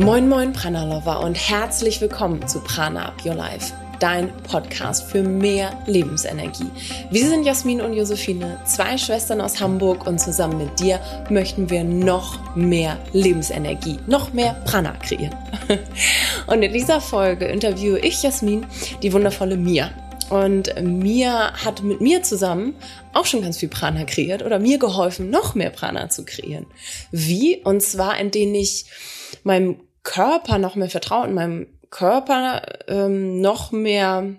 Moin Moin Prana Lover und herzlich willkommen zu Prana Up Your Life, dein Podcast für mehr Lebensenergie. Wir sind Jasmin und Josephine, zwei Schwestern aus Hamburg und zusammen mit dir möchten wir noch mehr Lebensenergie, noch mehr Prana kreieren. Und in dieser Folge interviewe ich Jasmin, die wundervolle Mia. Und Mia hat mit mir zusammen auch schon ganz viel Prana kreiert oder mir geholfen, noch mehr Prana zu kreieren. Wie? Und zwar, indem ich meinem Körper noch mehr vertrauen, meinem Körper ähm, noch mehr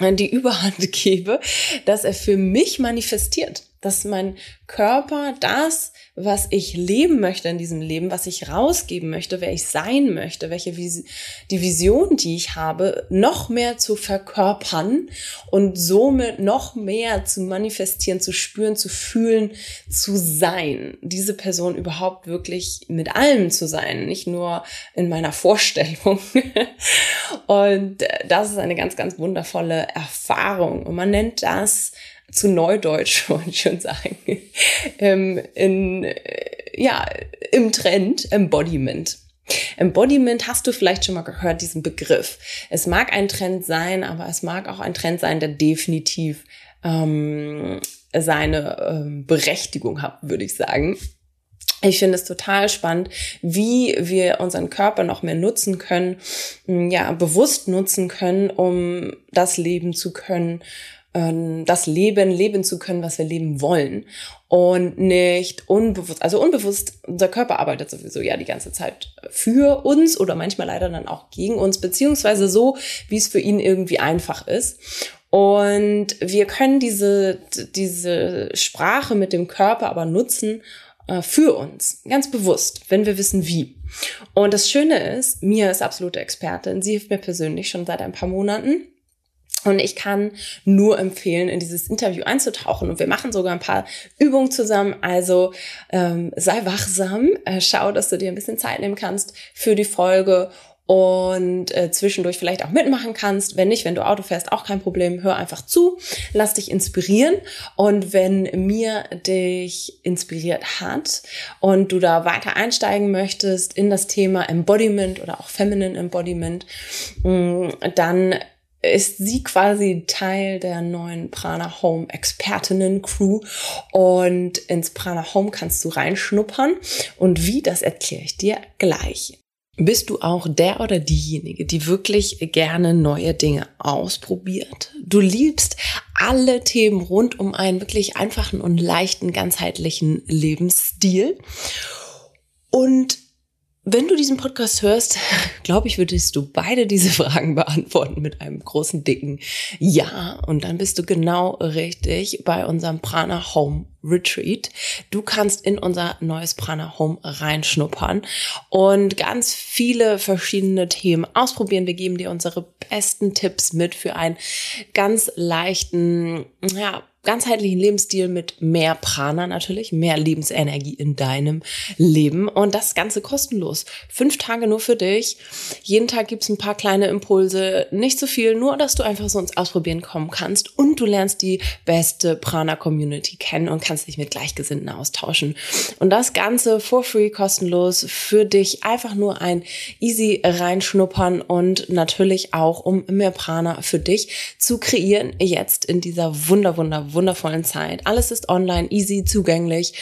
die Überhand gebe, dass er für mich manifestiert dass mein Körper das, was ich leben möchte in diesem Leben, was ich rausgeben möchte, wer ich sein möchte, welche Vis die Vision, die ich habe, noch mehr zu verkörpern und somit noch mehr zu manifestieren, zu spüren, zu fühlen, zu sein. Diese Person überhaupt wirklich mit allem zu sein, nicht nur in meiner Vorstellung. und das ist eine ganz, ganz wundervolle Erfahrung. Und man nennt das zu Neudeutsch, wollte ich schon sagen, ähm, in, äh, ja, im Trend Embodiment. Embodiment hast du vielleicht schon mal gehört, diesen Begriff. Es mag ein Trend sein, aber es mag auch ein Trend sein, der definitiv ähm, seine ähm, Berechtigung hat, würde ich sagen. Ich finde es total spannend, wie wir unseren Körper noch mehr nutzen können, ja, bewusst nutzen können, um das leben zu können, ähm, das Leben leben zu können, was wir leben wollen und nicht unbewusst, also unbewusst, unser Körper arbeitet sowieso ja die ganze Zeit für uns oder manchmal leider dann auch gegen uns, beziehungsweise so, wie es für ihn irgendwie einfach ist. Und wir können diese, diese Sprache mit dem Körper aber nutzen äh, für uns, ganz bewusst, wenn wir wissen wie. Und das Schöne ist, Mia ist absolute Expertin. Sie hilft mir persönlich schon seit ein paar Monaten und ich kann nur empfehlen, in dieses Interview einzutauchen. Und wir machen sogar ein paar Übungen zusammen. Also ähm, sei wachsam, äh, schau, dass du dir ein bisschen Zeit nehmen kannst für die Folge und äh, zwischendurch vielleicht auch mitmachen kannst. Wenn nicht, wenn du Auto fährst, auch kein Problem. Hör einfach zu, lass dich inspirieren. Und wenn mir dich inspiriert hat und du da weiter einsteigen möchtest in das Thema Embodiment oder auch Feminine Embodiment, mm, dann ist sie quasi Teil der neuen Prana Home Expertinnen Crew und ins Prana Home kannst du reinschnuppern und wie, das erkläre ich dir gleich. Bist du auch der oder diejenige, die wirklich gerne neue Dinge ausprobiert? Du liebst alle Themen rund um einen wirklich einfachen und leichten, ganzheitlichen Lebensstil und wenn du diesen Podcast hörst, glaube ich, würdest du beide diese Fragen beantworten mit einem großen, dicken Ja. Und dann bist du genau richtig bei unserem Prana Home Retreat. Du kannst in unser neues Prana Home reinschnuppern und ganz viele verschiedene Themen ausprobieren. Wir geben dir unsere besten Tipps mit für einen ganz leichten, ja, ganzheitlichen Lebensstil mit mehr Prana natürlich, mehr Lebensenergie in deinem Leben und das Ganze kostenlos. Fünf Tage nur für dich. Jeden Tag gibt's ein paar kleine Impulse, nicht so viel, nur dass du einfach so ins Ausprobieren kommen kannst und du lernst die beste Prana-Community kennen und kannst dich mit Gleichgesinnten austauschen. Und das Ganze for free, kostenlos für dich. Einfach nur ein easy reinschnuppern und natürlich auch, um mehr Prana für dich zu kreieren, jetzt in dieser wunder, wunder, wundervollen Zeit. Alles ist online, easy, zugänglich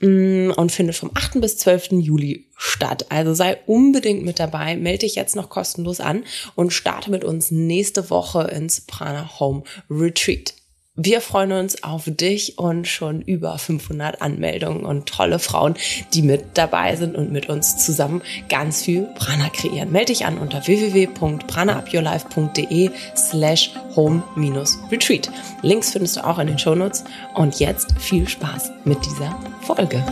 mm, und findet vom 8. bis 12. Juli statt. Also sei unbedingt mit dabei, melde dich jetzt noch kostenlos an und starte mit uns nächste Woche ins Prana Home Retreat. Wir freuen uns auf dich und schon über 500 Anmeldungen und tolle Frauen, die mit dabei sind und mit uns zusammen ganz viel Prana kreieren. Melde dich an unter www.pranaupyourlife.de slash home-retreat. Links findest du auch in den Shownotes. Und jetzt viel Spaß mit dieser Folge.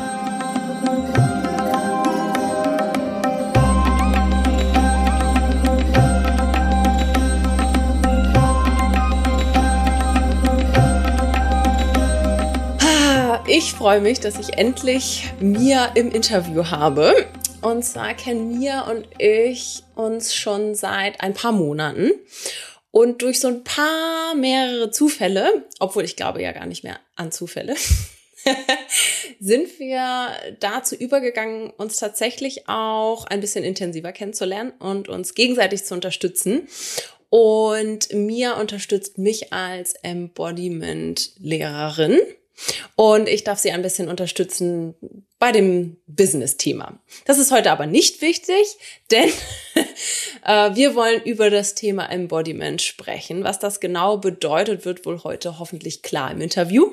Freue mich, dass ich endlich Mia im Interview habe. Und zwar kennen Mia und ich uns schon seit ein paar Monaten. Und durch so ein paar mehrere Zufälle, obwohl ich glaube ja gar nicht mehr an Zufälle, sind wir dazu übergegangen, uns tatsächlich auch ein bisschen intensiver kennenzulernen und uns gegenseitig zu unterstützen. Und Mia unterstützt mich als Embodiment-Lehrerin. Und ich darf sie ein bisschen unterstützen bei dem Business-Thema. Das ist heute aber nicht wichtig, denn äh, wir wollen über das Thema Embodiment sprechen. Was das genau bedeutet, wird wohl heute hoffentlich klar im Interview.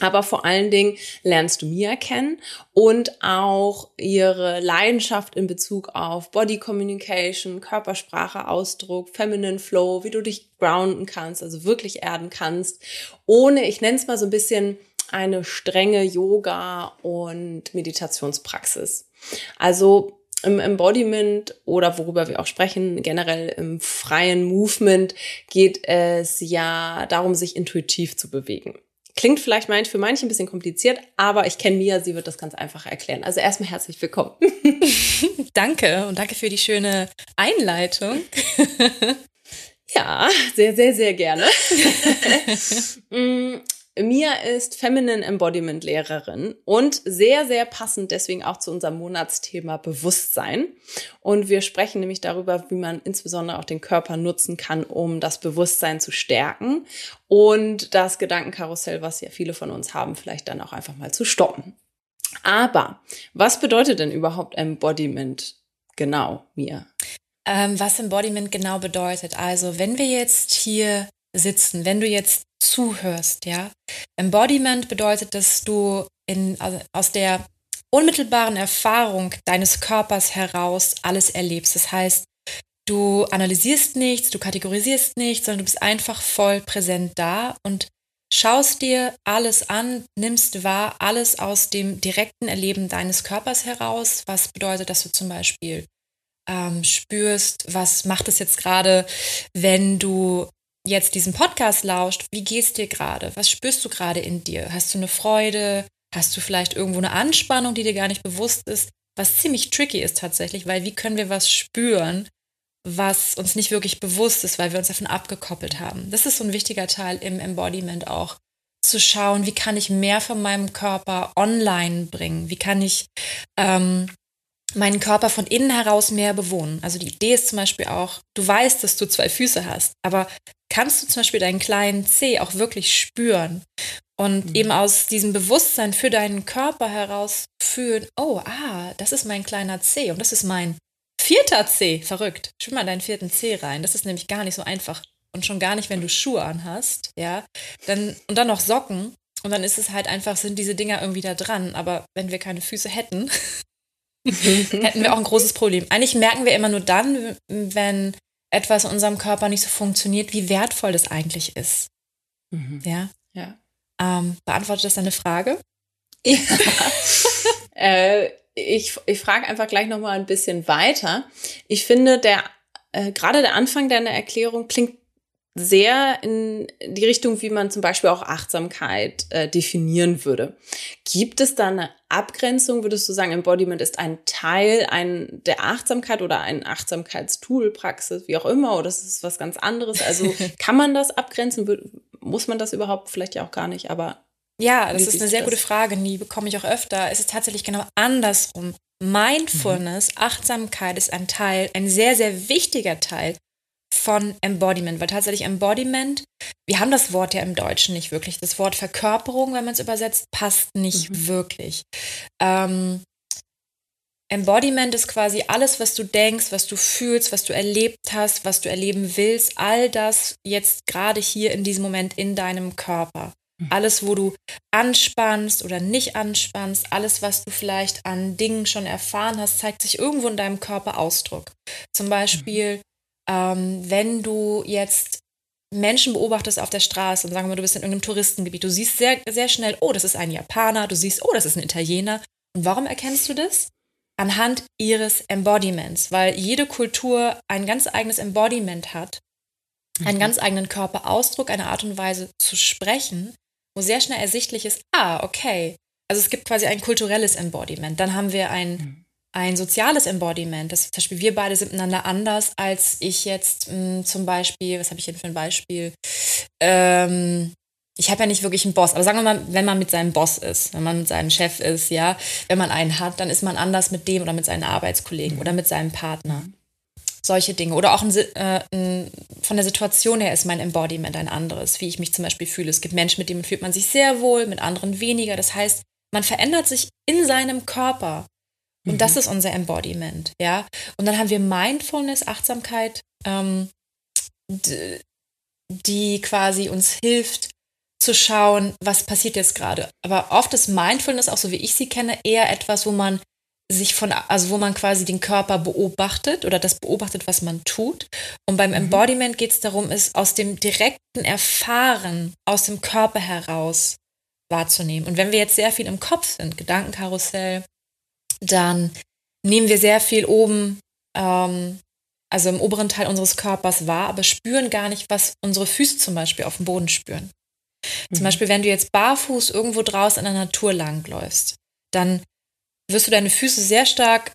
Aber vor allen Dingen lernst du Mia kennen und auch ihre Leidenschaft in Bezug auf Body Communication, Körpersprache, Ausdruck, Feminine Flow, wie du dich grounden kannst, also wirklich erden kannst, ohne, ich nenne es mal so ein bisschen eine strenge Yoga- und Meditationspraxis. Also im Embodiment oder worüber wir auch sprechen, generell im freien Movement geht es ja darum, sich intuitiv zu bewegen. Klingt vielleicht für manche ein bisschen kompliziert, aber ich kenne Mia, sie wird das ganz einfach erklären. Also erstmal herzlich willkommen. danke und danke für die schöne Einleitung. ja, sehr, sehr, sehr gerne. Mia ist Feminine Embodiment Lehrerin und sehr, sehr passend deswegen auch zu unserem Monatsthema Bewusstsein. Und wir sprechen nämlich darüber, wie man insbesondere auch den Körper nutzen kann, um das Bewusstsein zu stärken und das Gedankenkarussell, was ja viele von uns haben, vielleicht dann auch einfach mal zu stoppen. Aber was bedeutet denn überhaupt Embodiment genau, Mia? Ähm, was Embodiment genau bedeutet. Also, wenn wir jetzt hier sitzen, wenn du jetzt zuhörst, ja. Embodiment bedeutet, dass du in, also aus der unmittelbaren Erfahrung deines Körpers heraus alles erlebst. Das heißt, du analysierst nichts, du kategorisierst nichts, sondern du bist einfach voll präsent da und schaust dir alles an, nimmst wahr, alles aus dem direkten Erleben deines Körpers heraus, was bedeutet, dass du zum Beispiel ähm, spürst, was macht es jetzt gerade, wenn du jetzt diesen Podcast lauscht, wie geht's dir gerade? Was spürst du gerade in dir? Hast du eine Freude? Hast du vielleicht irgendwo eine Anspannung, die dir gar nicht bewusst ist? Was ziemlich tricky ist tatsächlich, weil wie können wir was spüren, was uns nicht wirklich bewusst ist, weil wir uns davon abgekoppelt haben? Das ist so ein wichtiger Teil im Embodiment auch. Zu schauen, wie kann ich mehr von meinem Körper online bringen? Wie kann ich ähm, meinen Körper von innen heraus mehr bewohnen. Also die Idee ist zum Beispiel auch, du weißt, dass du zwei Füße hast, aber kannst du zum Beispiel deinen kleinen Zeh auch wirklich spüren und mhm. eben aus diesem Bewusstsein für deinen Körper heraus fühlen, oh, ah, das ist mein kleiner Zeh und das ist mein vierter Zeh. Verrückt. Spür mal deinen vierten Zeh rein. Das ist nämlich gar nicht so einfach. Und schon gar nicht, wenn du Schuhe anhast, ja. Dann, und dann noch Socken. Und dann ist es halt einfach, sind diese Dinger irgendwie da dran. Aber wenn wir keine Füße hätten, hätten wir auch ein großes Problem. Eigentlich merken wir immer nur dann, wenn etwas in unserem Körper nicht so funktioniert, wie wertvoll das eigentlich ist. Mhm. Ja. ja. Ähm, beantwortet das deine Frage? Ja. äh, ich ich frage einfach gleich noch mal ein bisschen weiter. Ich finde, der äh, gerade der Anfang deiner Erklärung klingt sehr in die Richtung, wie man zum Beispiel auch Achtsamkeit äh, definieren würde. Gibt es da eine Abgrenzung? Würdest du sagen, Embodiment ist ein Teil ein, der Achtsamkeit oder ein Achtsamkeitstool, Praxis, wie auch immer, oder ist es was ganz anderes? Also kann man das abgrenzen? Muss man das überhaupt vielleicht ja auch gar nicht, aber. Ja, das ist eine sehr das? gute Frage, die bekomme ich auch öfter. Es ist tatsächlich genau andersrum. Mindfulness, mhm. Achtsamkeit ist ein Teil, ein sehr, sehr wichtiger Teil von Embodiment, weil tatsächlich Embodiment, wir haben das Wort ja im Deutschen nicht wirklich. Das Wort Verkörperung, wenn man es übersetzt, passt nicht mhm. wirklich. Ähm, Embodiment ist quasi alles, was du denkst, was du fühlst, was du erlebt hast, was du erleben willst, all das jetzt gerade hier in diesem Moment in deinem Körper. Mhm. Alles, wo du anspannst oder nicht anspannst, alles, was du vielleicht an Dingen schon erfahren hast, zeigt sich irgendwo in deinem Körper Ausdruck. Zum Beispiel ähm, wenn du jetzt Menschen beobachtest auf der Straße und sagen wir, du bist in irgendeinem Touristengebiet, du siehst sehr, sehr schnell, oh, das ist ein Japaner, du siehst, oh, das ist ein Italiener. Und warum erkennst du das? Anhand ihres Embodiments, weil jede Kultur ein ganz eigenes Embodiment hat, einen mhm. ganz eigenen Körperausdruck, eine Art und Weise zu sprechen, wo sehr schnell ersichtlich ist, ah, okay. Also es gibt quasi ein kulturelles Embodiment. Dann haben wir ein mhm ein soziales Embodiment. Das, zum Beispiel, wir beide sind miteinander anders, als ich jetzt mh, hm, zum Beispiel, was habe ich denn für ein Beispiel? Ähm, ich habe ja nicht wirklich einen Boss, aber sagen wir mal, wenn man mit seinem Boss ist, wenn man mit seinem Chef ist, ja, wenn man einen hat, dann ist man anders mit dem oder mit seinen Arbeitskollegen mhm. oder mit seinem Partner. Solche Dinge. Oder auch ein, äh, ein, von der Situation her ist mein Embodiment ein anderes, wie ich mich zum Beispiel fühle. Es gibt Menschen, mit denen fühlt man sich sehr wohl, mit anderen weniger. Das heißt, man verändert sich in seinem Körper. Und mhm. das ist unser Embodiment, ja. Und dann haben wir Mindfulness, Achtsamkeit, ähm, die quasi uns hilft, zu schauen, was passiert jetzt gerade. Aber oft ist Mindfulness, auch so wie ich sie kenne, eher etwas, wo man sich von, also wo man quasi den Körper beobachtet oder das beobachtet, was man tut. Und beim mhm. Embodiment geht es darum, es aus dem direkten Erfahren, aus dem Körper heraus wahrzunehmen. Und wenn wir jetzt sehr viel im Kopf sind, Gedankenkarussell, dann nehmen wir sehr viel oben, ähm, also im oberen Teil unseres Körpers wahr, aber spüren gar nicht, was unsere Füße zum Beispiel auf dem Boden spüren. Zum mhm. Beispiel, wenn du jetzt barfuß irgendwo draußen in der Natur langläufst, dann wirst du deine Füße sehr stark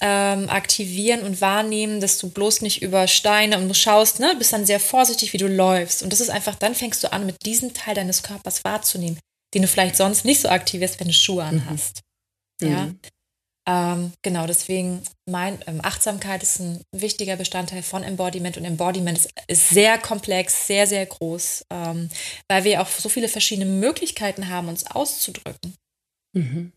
ähm, aktivieren und wahrnehmen, dass du bloß nicht über Steine und du schaust, ne, bist dann sehr vorsichtig, wie du läufst. Und das ist einfach, dann fängst du an, mit diesem Teil deines Körpers wahrzunehmen, den du vielleicht sonst nicht so aktivierst, wenn du Schuhe anhast. Mhm. Ja. Mhm. Ähm, genau, deswegen mein ähm, Achtsamkeit ist ein wichtiger Bestandteil von Embodiment und Embodiment ist, ist sehr komplex, sehr, sehr groß, ähm, weil wir auch so viele verschiedene Möglichkeiten haben, uns auszudrücken. Mhm.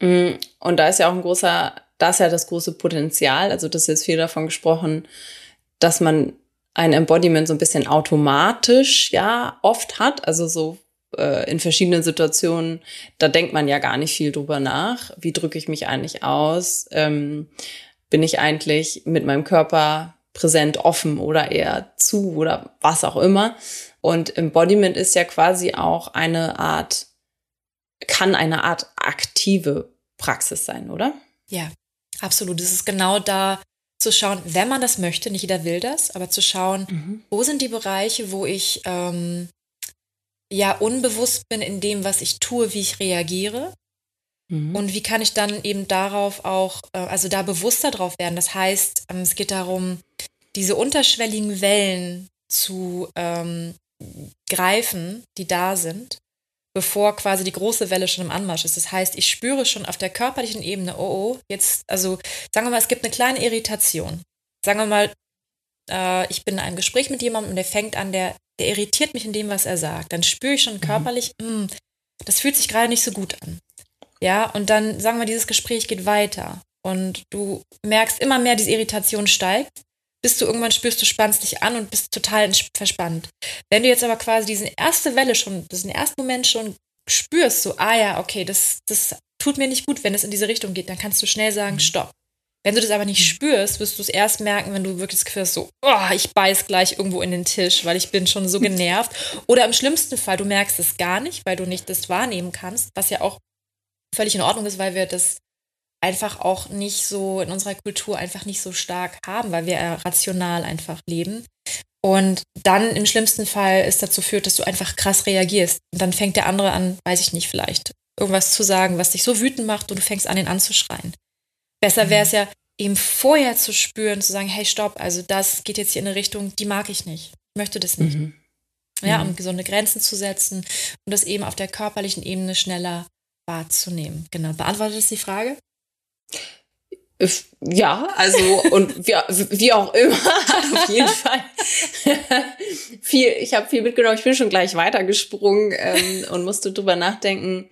Mm, und da ist ja auch ein großer, da ist ja das große Potenzial, also das ist jetzt viel davon gesprochen, dass man ein Embodiment so ein bisschen automatisch ja oft hat, also so äh, in verschiedenen Situationen, da denkt man ja gar nicht viel drüber nach. Wie drücke ich mich eigentlich aus? Ähm, bin ich eigentlich mit meinem Körper präsent, offen oder eher zu oder was auch immer? Und Embodiment ist ja quasi auch eine Art, kann eine Art aktive Praxis sein, oder? Ja, absolut. Es ist genau da zu schauen, wenn man das möchte, nicht jeder will das, aber zu schauen, mhm. wo sind die Bereiche, wo ich ähm, ja unbewusst bin in dem, was ich tue, wie ich reagiere. Mhm. Und wie kann ich dann eben darauf auch, äh, also da bewusster drauf werden. Das heißt, ähm, es geht darum, diese unterschwelligen Wellen zu ähm, greifen, die da sind, bevor quasi die große Welle schon im Anmarsch ist. Das heißt, ich spüre schon auf der körperlichen Ebene, oh, oh, jetzt, also sagen wir mal, es gibt eine kleine Irritation. Sagen wir mal, äh, ich bin in einem Gespräch mit jemandem und der fängt an, der der irritiert mich in dem, was er sagt. Dann spüre ich schon mhm. körperlich, mhm. mh, das fühlt sich gerade nicht so gut an. Ja, und dann sagen wir, dieses Gespräch geht weiter und du merkst immer mehr, diese Irritation steigt, bis du irgendwann spürst, du spannst dich an und bist total verspannt. Wenn du jetzt aber quasi diese erste Welle schon, diesen ersten Moment schon spürst, so, ah ja, okay, das, das tut mir nicht gut, wenn es in diese Richtung geht, dann kannst du schnell sagen, mhm. stopp. Wenn du das aber nicht mhm. spürst, wirst du es erst merken, wenn du wirklich das Gefühl hast, so, oh, ich beiß gleich irgendwo in den Tisch, weil ich bin schon so genervt. Oder im schlimmsten Fall, du merkst es gar nicht, weil du nicht das wahrnehmen kannst, was ja auch völlig in Ordnung ist, weil wir das einfach auch nicht so in unserer Kultur einfach nicht so stark haben, weil wir rational einfach leben. Und dann im schlimmsten Fall ist dazu führt, dass du einfach krass reagierst. Und dann fängt der andere an, weiß ich nicht, vielleicht irgendwas zu sagen, was dich so wütend macht und du fängst an, ihn anzuschreien. Besser wäre es ja, eben vorher zu spüren, zu sagen, hey, stopp, also das geht jetzt hier in eine Richtung, die mag ich nicht. Ich möchte das nicht. Mhm. Ja, um mhm. gesunde Grenzen zu setzen und das eben auf der körperlichen Ebene schneller wahrzunehmen. Genau. Beantwortet das die Frage? Ja, also und wie, wie auch immer, auf jeden Fall. viel, ich habe viel mitgenommen, ich bin schon gleich weitergesprungen ähm, und musste drüber nachdenken,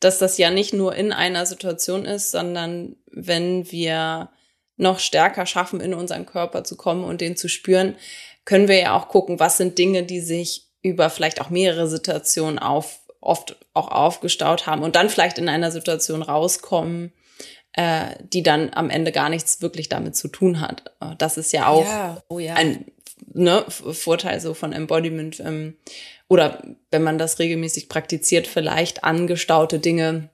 dass das ja nicht nur in einer Situation ist, sondern wenn wir noch stärker schaffen, in unseren Körper zu kommen und den zu spüren, können wir ja auch gucken, was sind Dinge, die sich über vielleicht auch mehrere Situationen auf, oft auch aufgestaut haben und dann vielleicht in einer Situation rauskommen, äh, die dann am Ende gar nichts wirklich damit zu tun hat. Das ist ja auch ja. Oh ja. ein ne, Vorteil so von Embodiment. Ähm, oder wenn man das regelmäßig praktiziert, vielleicht angestaute Dinge,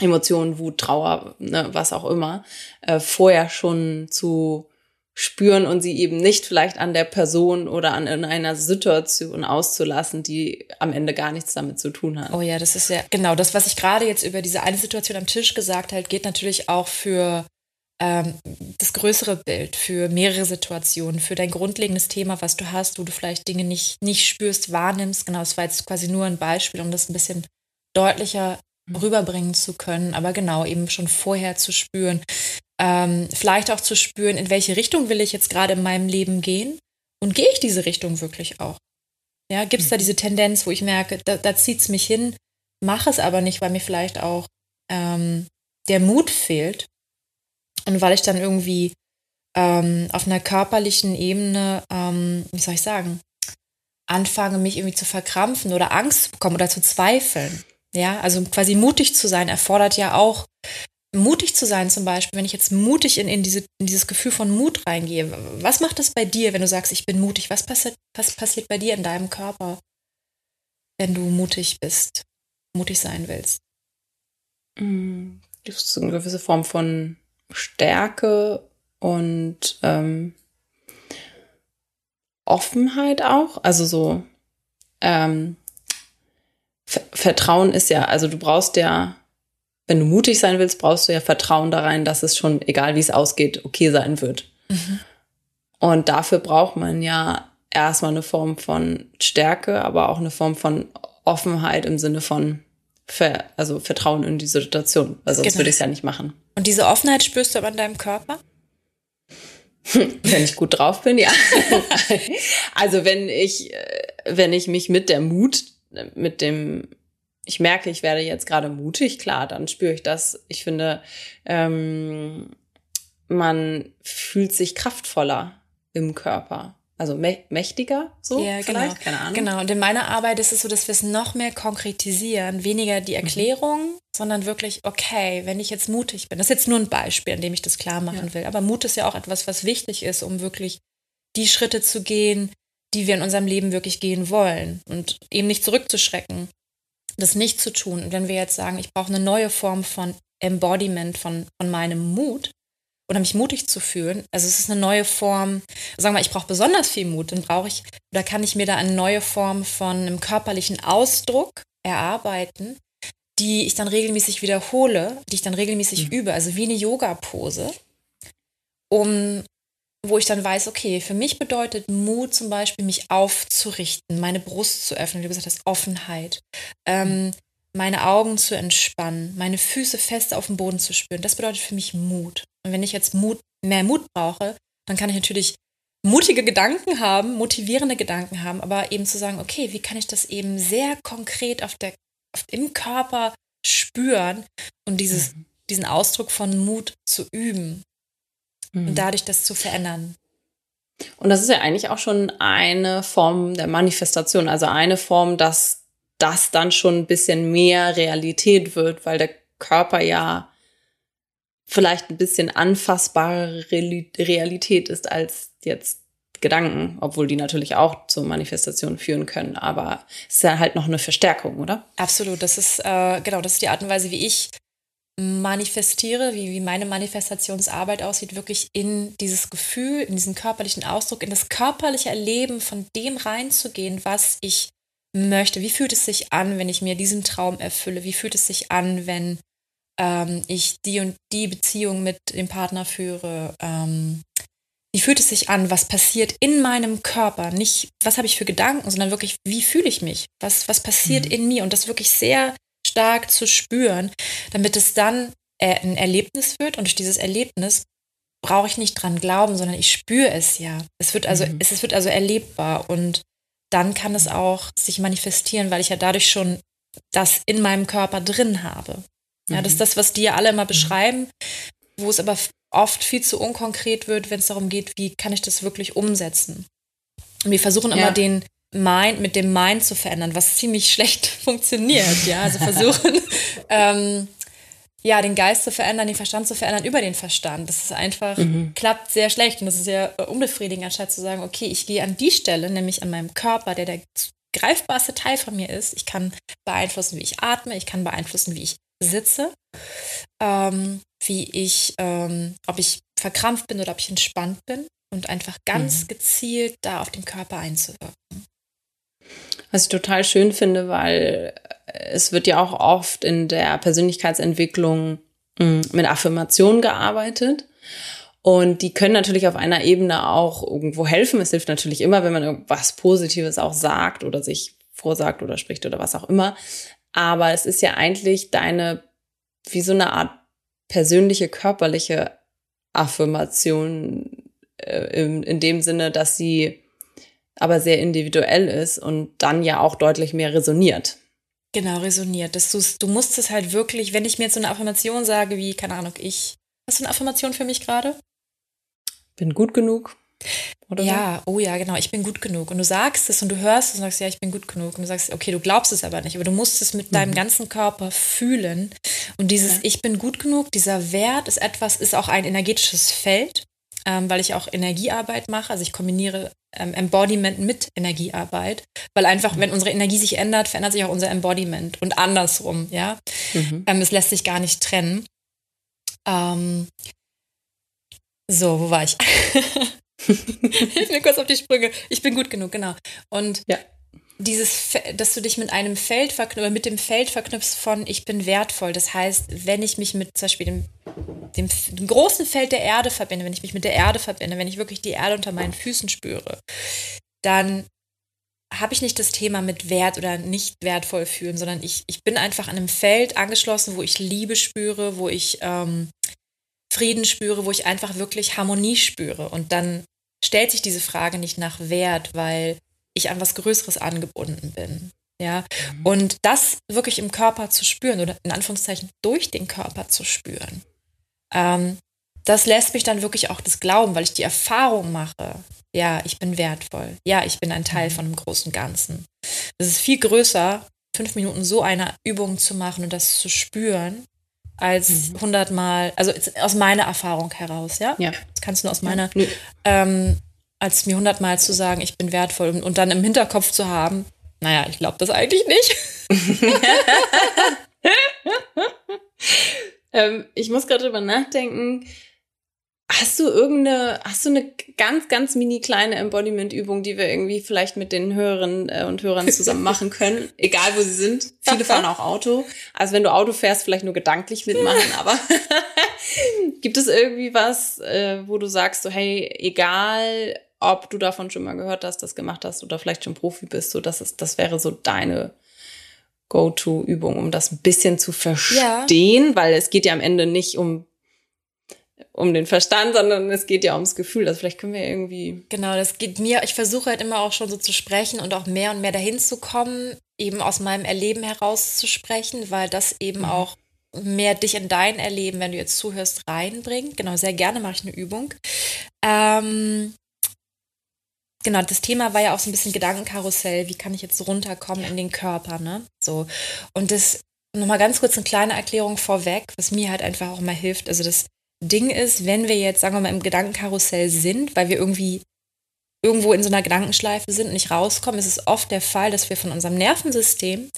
Emotionen, Wut, Trauer, ne, was auch immer, äh, vorher schon zu spüren und sie eben nicht vielleicht an der Person oder an in einer Situation auszulassen, die am Ende gar nichts damit zu tun hat. Oh ja, das ist ja genau das, was ich gerade jetzt über diese eine Situation am Tisch gesagt habe, geht natürlich auch für ähm, das größere Bild, für mehrere Situationen, für dein grundlegendes Thema, was du hast, wo du vielleicht Dinge nicht, nicht spürst, wahrnimmst. Genau, das war jetzt quasi nur ein Beispiel, um das ein bisschen deutlicher mhm. rüberbringen zu können, aber genau, eben schon vorher zu spüren. Ähm, vielleicht auch zu spüren, in welche Richtung will ich jetzt gerade in meinem Leben gehen und gehe ich diese Richtung wirklich auch? Ja, gibt es da mhm. diese Tendenz, wo ich merke, da, da zieht es mich hin, mache es aber nicht, weil mir vielleicht auch ähm, der Mut fehlt und weil ich dann irgendwie ähm, auf einer körperlichen Ebene, ähm, wie soll ich sagen, anfange, mich irgendwie zu verkrampfen oder Angst zu bekommen oder zu zweifeln. Ja, also quasi mutig zu sein erfordert ja auch, mutig zu sein zum Beispiel, wenn ich jetzt mutig in, in, diese, in dieses Gefühl von Mut reingehe. Was macht das bei dir, wenn du sagst, ich bin mutig? Was passiert, was passiert bei dir in deinem Körper, wenn du mutig bist, mutig sein willst? Mm, das ist eine gewisse Form von Stärke und ähm, Offenheit auch. Also so ähm, Vertrauen ist ja, also du brauchst ja, wenn du mutig sein willst, brauchst du ja Vertrauen da rein, dass es schon, egal wie es ausgeht, okay sein wird. Mhm. Und dafür braucht man ja erstmal eine Form von Stärke, aber auch eine Form von Offenheit im Sinne von Ver, also Vertrauen in die Situation. Also sonst genau. würde ich es ja nicht machen. Und diese Offenheit spürst du aber in deinem Körper? wenn ich gut drauf bin, ja. also wenn ich, wenn ich mich mit der Mut, mit dem, ich merke, ich werde jetzt gerade mutig, klar, dann spüre ich das. Ich finde, ähm, man fühlt sich kraftvoller im Körper also mächtiger, so ja, vielleicht, genau. keine Ahnung. Genau, und in meiner Arbeit ist es so, dass wir es noch mehr konkretisieren, weniger die mhm. Erklärung, mhm. sondern wirklich, okay, wenn ich jetzt mutig bin, das ist jetzt nur ein Beispiel, an dem ich das klar machen ja. will, aber Mut ist ja auch etwas, was wichtig ist, um wirklich die Schritte zu gehen, die wir in unserem Leben wirklich gehen wollen und eben nicht zurückzuschrecken, das nicht zu tun. Und wenn wir jetzt sagen, ich brauche eine neue Form von Embodiment von, von meinem Mut, oder mich mutig zu fühlen. Also es ist eine neue Form, sagen wir, ich brauche besonders viel Mut, dann brauche ich, oder kann ich mir da eine neue Form von einem körperlichen Ausdruck erarbeiten, die ich dann regelmäßig wiederhole, die ich dann regelmäßig mhm. übe, also wie eine Yoga-Pose, um wo ich dann weiß, okay, für mich bedeutet Mut zum Beispiel, mich aufzurichten, meine Brust zu öffnen, wie du gesagt hast, Offenheit, ähm, meine Augen zu entspannen, meine Füße fest auf dem Boden zu spüren. Das bedeutet für mich Mut. Und wenn ich jetzt Mut, mehr Mut brauche, dann kann ich natürlich mutige Gedanken haben, motivierende Gedanken haben, aber eben zu sagen, okay, wie kann ich das eben sehr konkret auf der, auf, im Körper spüren und dieses, mhm. diesen Ausdruck von Mut zu üben mhm. und dadurch das zu verändern. Und das ist ja eigentlich auch schon eine Form der Manifestation, also eine Form, dass das dann schon ein bisschen mehr Realität wird, weil der Körper ja vielleicht ein bisschen anfassbare Realität ist als jetzt Gedanken, obwohl die natürlich auch zur Manifestation führen können. Aber es ist ja halt noch eine Verstärkung, oder? Absolut. Das ist äh, genau, das ist die Art und Weise, wie ich manifestiere, wie, wie meine Manifestationsarbeit aussieht, wirklich in dieses Gefühl, in diesen körperlichen Ausdruck, in das körperliche Erleben von dem reinzugehen, was ich möchte. Wie fühlt es sich an, wenn ich mir diesen Traum erfülle? Wie fühlt es sich an, wenn ähm, ich die und die Beziehung mit dem Partner führe, ähm, wie fühlt es sich an, was passiert in meinem Körper, nicht was habe ich für Gedanken, sondern wirklich, wie fühle ich mich, was, was passiert mhm. in mir und das wirklich sehr stark zu spüren, damit es dann äh, ein Erlebnis wird und durch dieses Erlebnis brauche ich nicht dran glauben, sondern ich spüre es ja. Es wird also, mhm. es, es wird also erlebbar und dann kann es auch sich manifestieren, weil ich ja dadurch schon das in meinem Körper drin habe. Ja, das ist mhm. das, was die ja alle immer mhm. beschreiben, wo es aber oft viel zu unkonkret wird, wenn es darum geht, wie kann ich das wirklich umsetzen. Und wir versuchen ja. immer den Mind mit dem Mind zu verändern, was ziemlich schlecht funktioniert. Ja, also versuchen ähm, ja den Geist zu verändern, den Verstand zu verändern über den Verstand. Das ist einfach mhm. klappt sehr schlecht und das ist sehr unbefriedigend, anstatt zu sagen, okay, ich gehe an die Stelle, nämlich an meinem Körper, der der greifbarste Teil von mir ist. Ich kann beeinflussen, wie ich atme, ich kann beeinflussen, wie ich sitze, ähm, wie ich, ähm, ob ich verkrampft bin oder ob ich entspannt bin und einfach ganz mhm. gezielt da auf den Körper einzuwirken. Was ich total schön finde, weil es wird ja auch oft in der Persönlichkeitsentwicklung mm, mit Affirmationen gearbeitet. Und die können natürlich auf einer Ebene auch irgendwo helfen. Es hilft natürlich immer, wenn man irgendwas Positives auch sagt oder sich vorsagt oder spricht oder was auch immer. Aber es ist ja eigentlich deine, wie so eine Art persönliche körperliche Affirmation äh, in, in dem Sinne, dass sie aber sehr individuell ist und dann ja auch deutlich mehr resoniert. Genau, resoniert. Dass du musst es halt wirklich, wenn ich mir jetzt so eine Affirmation sage, wie, keine Ahnung, ich. Hast du eine Affirmation für mich gerade? Bin gut genug. Oder ja, so? oh ja, genau, ich bin gut genug. Und du sagst es und du hörst es und sagst, ja, ich bin gut genug. Und du sagst, okay, du glaubst es aber nicht, aber du musst es mit mhm. deinem ganzen Körper fühlen. Und dieses ja. Ich bin gut genug, dieser Wert ist etwas, ist auch ein energetisches Feld, ähm, weil ich auch Energiearbeit mache. Also ich kombiniere ähm, Embodiment mit Energiearbeit, weil einfach, wenn unsere Energie sich ändert, verändert sich auch unser Embodiment und andersrum, ja. Mhm. Ähm, es lässt sich gar nicht trennen. Ähm, so, wo war ich? Hilf mir kurz auf die Sprünge. Ich bin gut genug, genau. Und ja. Dieses, dass du dich mit einem Feld verknüpfst, mit dem Feld verknüpfst von ich bin wertvoll. Das heißt, wenn ich mich mit zum Beispiel dem, dem, dem großen Feld der Erde verbinde, wenn ich mich mit der Erde verbinde, wenn ich wirklich die Erde unter meinen Füßen spüre, dann habe ich nicht das Thema mit wert oder nicht wertvoll fühlen, sondern ich, ich bin einfach an einem Feld angeschlossen, wo ich Liebe spüre, wo ich ähm, Frieden spüre, wo ich einfach wirklich Harmonie spüre. Und dann stellt sich diese Frage nicht nach Wert, weil ich an was Größeres angebunden bin. Ja, mhm. und das wirklich im Körper zu spüren oder in Anführungszeichen durch den Körper zu spüren, ähm, das lässt mich dann wirklich auch das glauben, weil ich die Erfahrung mache, ja, ich bin wertvoll, ja, ich bin ein Teil mhm. von einem großen Ganzen. Es ist viel größer, fünf Minuten so eine Übung zu machen und das zu spüren, als mhm. hundertmal, also aus meiner Erfahrung heraus, ja? Ja. Das kannst du nur aus meiner, ja. ähm, als mir hundertmal zu sagen, ich bin wertvoll und, und dann im Hinterkopf zu haben, naja, ich glaube das eigentlich nicht. ähm, ich muss gerade drüber nachdenken, Hast du irgendeine, hast du eine ganz, ganz mini kleine Embodiment-Übung, die wir irgendwie vielleicht mit den Hörern äh, und Hörern zusammen machen können? Egal, wo sie sind. Viele fahren auch Auto. Also wenn du Auto fährst, vielleicht nur gedanklich mitmachen, aber gibt es irgendwie was, äh, wo du sagst, so, hey, egal, ob du davon schon mal gehört hast, das gemacht hast oder vielleicht schon Profi bist, so das ist, das wäre so deine Go-To-Übung, um das ein bisschen zu verstehen, ja. weil es geht ja am Ende nicht um um den Verstand, sondern es geht ja ums Gefühl. Also vielleicht können wir irgendwie. Genau, das geht mir. Ich versuche halt immer auch schon so zu sprechen und auch mehr und mehr dahin zu kommen, eben aus meinem Erleben heraus zu sprechen, weil das eben mhm. auch mehr dich in dein Erleben, wenn du jetzt zuhörst, reinbringt. Genau, sehr gerne mache ich eine Übung. Ähm, genau, das Thema war ja auch so ein bisschen Gedankenkarussell. Wie kann ich jetzt runterkommen in den Körper, ne? So. Und das nochmal ganz kurz eine kleine Erklärung vorweg, was mir halt einfach auch mal hilft. Also das Ding ist, wenn wir jetzt, sagen wir mal, im Gedankenkarussell sind, weil wir irgendwie irgendwo in so einer Gedankenschleife sind und nicht rauskommen, ist es oft der Fall, dass wir von unserem Nervensystem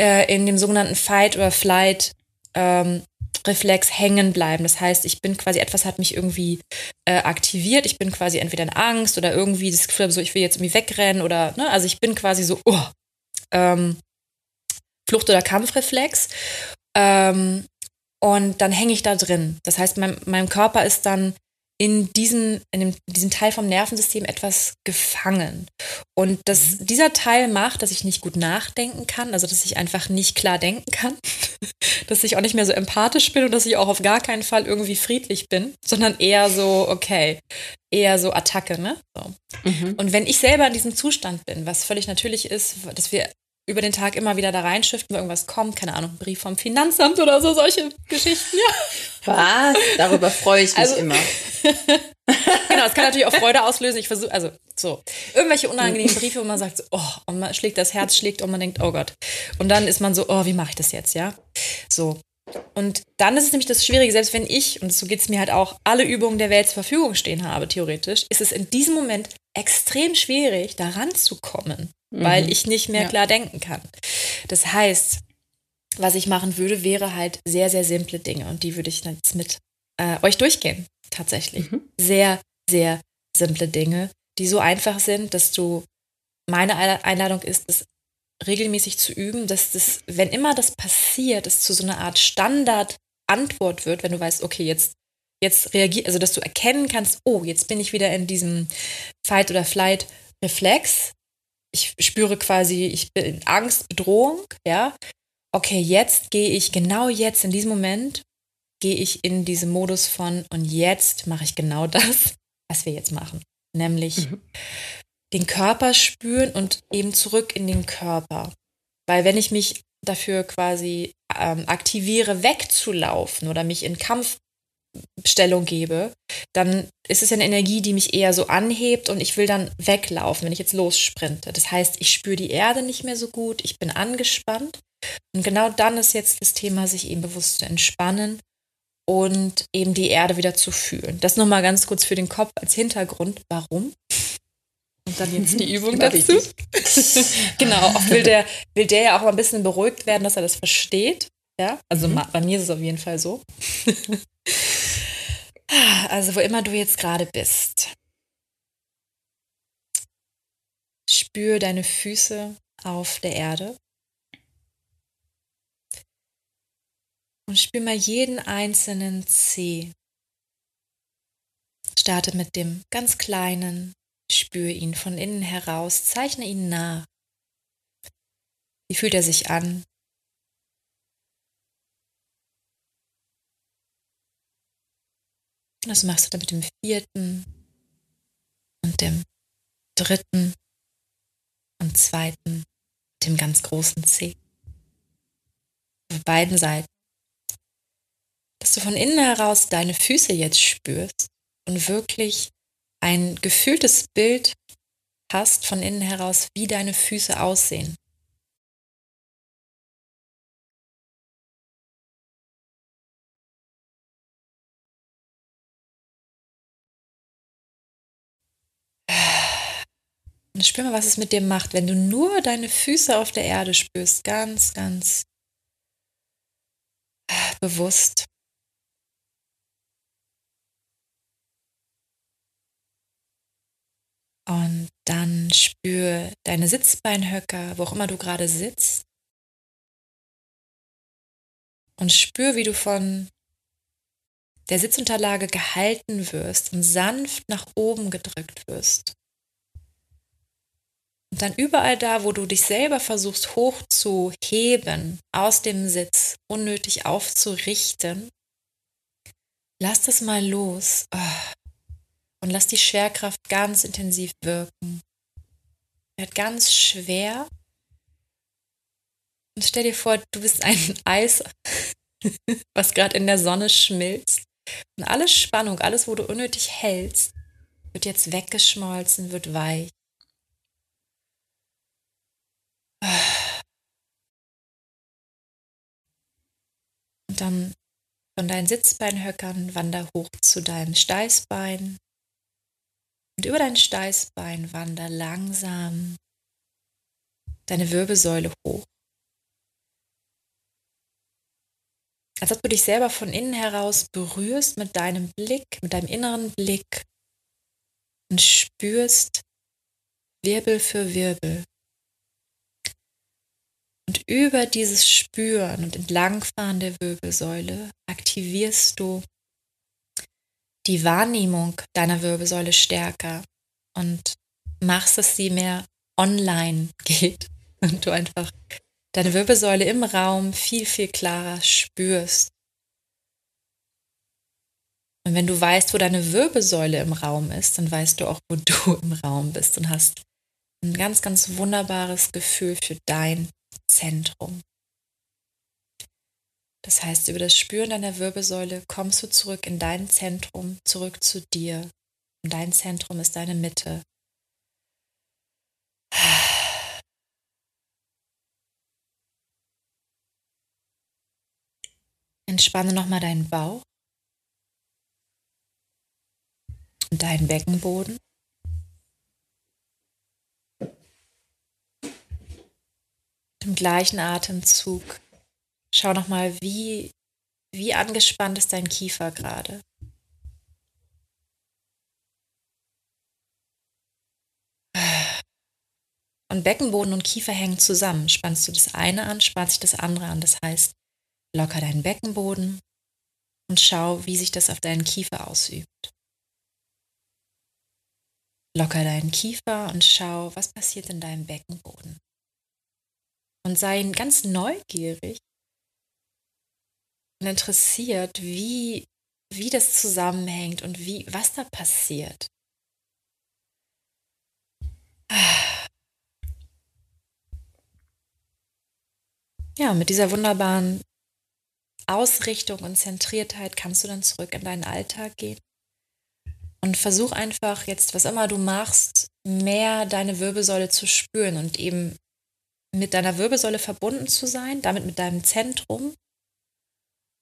äh, in dem sogenannten Fight- oder Flight ähm, Reflex hängen bleiben. Das heißt, ich bin quasi, etwas hat mich irgendwie äh, aktiviert. Ich bin quasi entweder in Angst oder irgendwie das Gefühl, so ich will jetzt irgendwie wegrennen oder, ne, also ich bin quasi so, oh, ähm, Flucht- oder Kampfreflex. Ähm, und dann hänge ich da drin. Das heißt, mein, mein Körper ist dann in diesen, in dem, diesem Teil vom Nervensystem etwas gefangen. Und das, mhm. dieser Teil macht, dass ich nicht gut nachdenken kann, also dass ich einfach nicht klar denken kann, dass ich auch nicht mehr so empathisch bin und dass ich auch auf gar keinen Fall irgendwie friedlich bin, sondern eher so, okay, eher so Attacke, ne? So. Mhm. Und wenn ich selber in diesem Zustand bin, was völlig natürlich ist, dass wir über den Tag immer wieder da reinschiften, wenn irgendwas kommt, keine Ahnung, Brief vom Finanzamt oder so, solche Geschichten, ja. Was? Darüber freue ich mich also, immer. genau, es kann natürlich auch Freude auslösen. Ich versuche, also so, irgendwelche unangenehmen Briefe, wo man sagt, so, oh, und man schlägt, das Herz schlägt und man denkt, oh Gott. Und dann ist man so, oh, wie mache ich das jetzt, ja? So. Und dann ist es nämlich das Schwierige, selbst wenn ich, und so geht es mir halt auch, alle Übungen der Welt zur Verfügung stehen habe, theoretisch, ist es in diesem Moment extrem schwierig, da ranzukommen mhm. weil ich nicht mehr ja. klar denken kann. Das heißt, was ich machen würde, wäre halt sehr, sehr simple Dinge und die würde ich jetzt mit äh, euch durchgehen, tatsächlich. Mhm. Sehr, sehr simple Dinge, die so einfach sind, dass du, meine Einladung ist, es regelmäßig zu üben, dass das, wenn immer das passiert, es zu so einer Art Standardantwort wird, wenn du weißt, okay, jetzt jetzt reagierst, also dass du erkennen kannst, oh, jetzt bin ich wieder in diesem Fight- oder Flight-Reflex. Ich spüre quasi, ich bin in Angst, Bedrohung, ja. Okay, jetzt gehe ich genau jetzt in diesem Moment, gehe ich in diesen Modus von und jetzt mache ich genau das, was wir jetzt machen. Nämlich mhm. den Körper spüren und eben zurück in den Körper. Weil wenn ich mich dafür quasi ähm, aktiviere, wegzulaufen oder mich in Kampfstellung gebe, dann ist es ja eine Energie, die mich eher so anhebt und ich will dann weglaufen, wenn ich jetzt lossprinte. Das heißt, ich spüre die Erde nicht mehr so gut, ich bin angespannt. Und genau dann ist jetzt das Thema, sich eben bewusst zu entspannen und eben die Erde wieder zu fühlen. Das nochmal ganz kurz für den Kopf als Hintergrund. Warum? Und dann jetzt die Übung dazu. genau, auch will der, will der ja auch mal ein bisschen beruhigt werden, dass er das versteht. Ja, also mhm. bei mir ist es auf jeden Fall so. also, wo immer du jetzt gerade bist, spür deine Füße auf der Erde. Und spür mal jeden einzelnen Zeh. Starte mit dem ganz kleinen, Spür ihn von innen heraus, zeichne ihn nach. Wie fühlt er sich an? Das machst du dann mit dem vierten und dem dritten und zweiten, dem ganz großen C. Auf beiden Seiten. Dass du von innen heraus deine Füße jetzt spürst und wirklich ein gefühltes Bild hast von innen heraus, wie deine Füße aussehen. Und spür mal, was es mit dir macht, wenn du nur deine Füße auf der Erde spürst, ganz, ganz bewusst. Und dann spür deine Sitzbeinhöcker, wo auch immer du gerade sitzt. Und spür, wie du von der Sitzunterlage gehalten wirst und sanft nach oben gedrückt wirst. Und dann überall da, wo du dich selber versuchst hochzuheben aus dem Sitz, unnötig aufzurichten, lass das mal los. Oh, und lass die Schwerkraft ganz intensiv wirken. Wird ganz schwer. Und stell dir vor, du bist ein Eis, was gerade in der Sonne schmilzt. Und alle Spannung, alles, wo du unnötig hältst, wird jetzt weggeschmolzen, wird weich. Und dann von deinen Sitzbeinhöckern wander hoch zu deinem Steißbein, und über dein Steißbein wander langsam deine Wirbelsäule hoch. Als ob du dich selber von innen heraus berührst mit deinem Blick, mit deinem inneren Blick und spürst Wirbel für Wirbel. Und über dieses Spüren und Entlangfahren der Wirbelsäule aktivierst du die Wahrnehmung deiner Wirbelsäule stärker und machst, dass sie mehr online geht und du einfach deine Wirbelsäule im Raum viel, viel klarer spürst. Und wenn du weißt, wo deine Wirbelsäule im Raum ist, dann weißt du auch, wo du im Raum bist und hast ein ganz, ganz wunderbares Gefühl für dein Zentrum. Das heißt, über das Spüren deiner Wirbelsäule kommst du zurück in dein Zentrum, zurück zu dir. Und dein Zentrum ist deine Mitte. Entspanne nochmal deinen Bauch und deinen Beckenboden. Im gleichen Atemzug Schau nochmal, wie, wie angespannt ist dein Kiefer gerade. Und Beckenboden und Kiefer hängen zusammen. Spannst du das eine an, spannt sich das andere an. Das heißt, locker deinen Beckenboden und schau, wie sich das auf deinen Kiefer ausübt. Locker deinen Kiefer und schau, was passiert in deinem Beckenboden. Und sei ganz neugierig und interessiert, wie, wie das zusammenhängt und wie, was da passiert. Ja, mit dieser wunderbaren Ausrichtung und Zentriertheit kannst du dann zurück in deinen Alltag gehen. Und versuch einfach jetzt, was immer du machst, mehr deine Wirbelsäule zu spüren und eben mit deiner Wirbelsäule verbunden zu sein, damit mit deinem Zentrum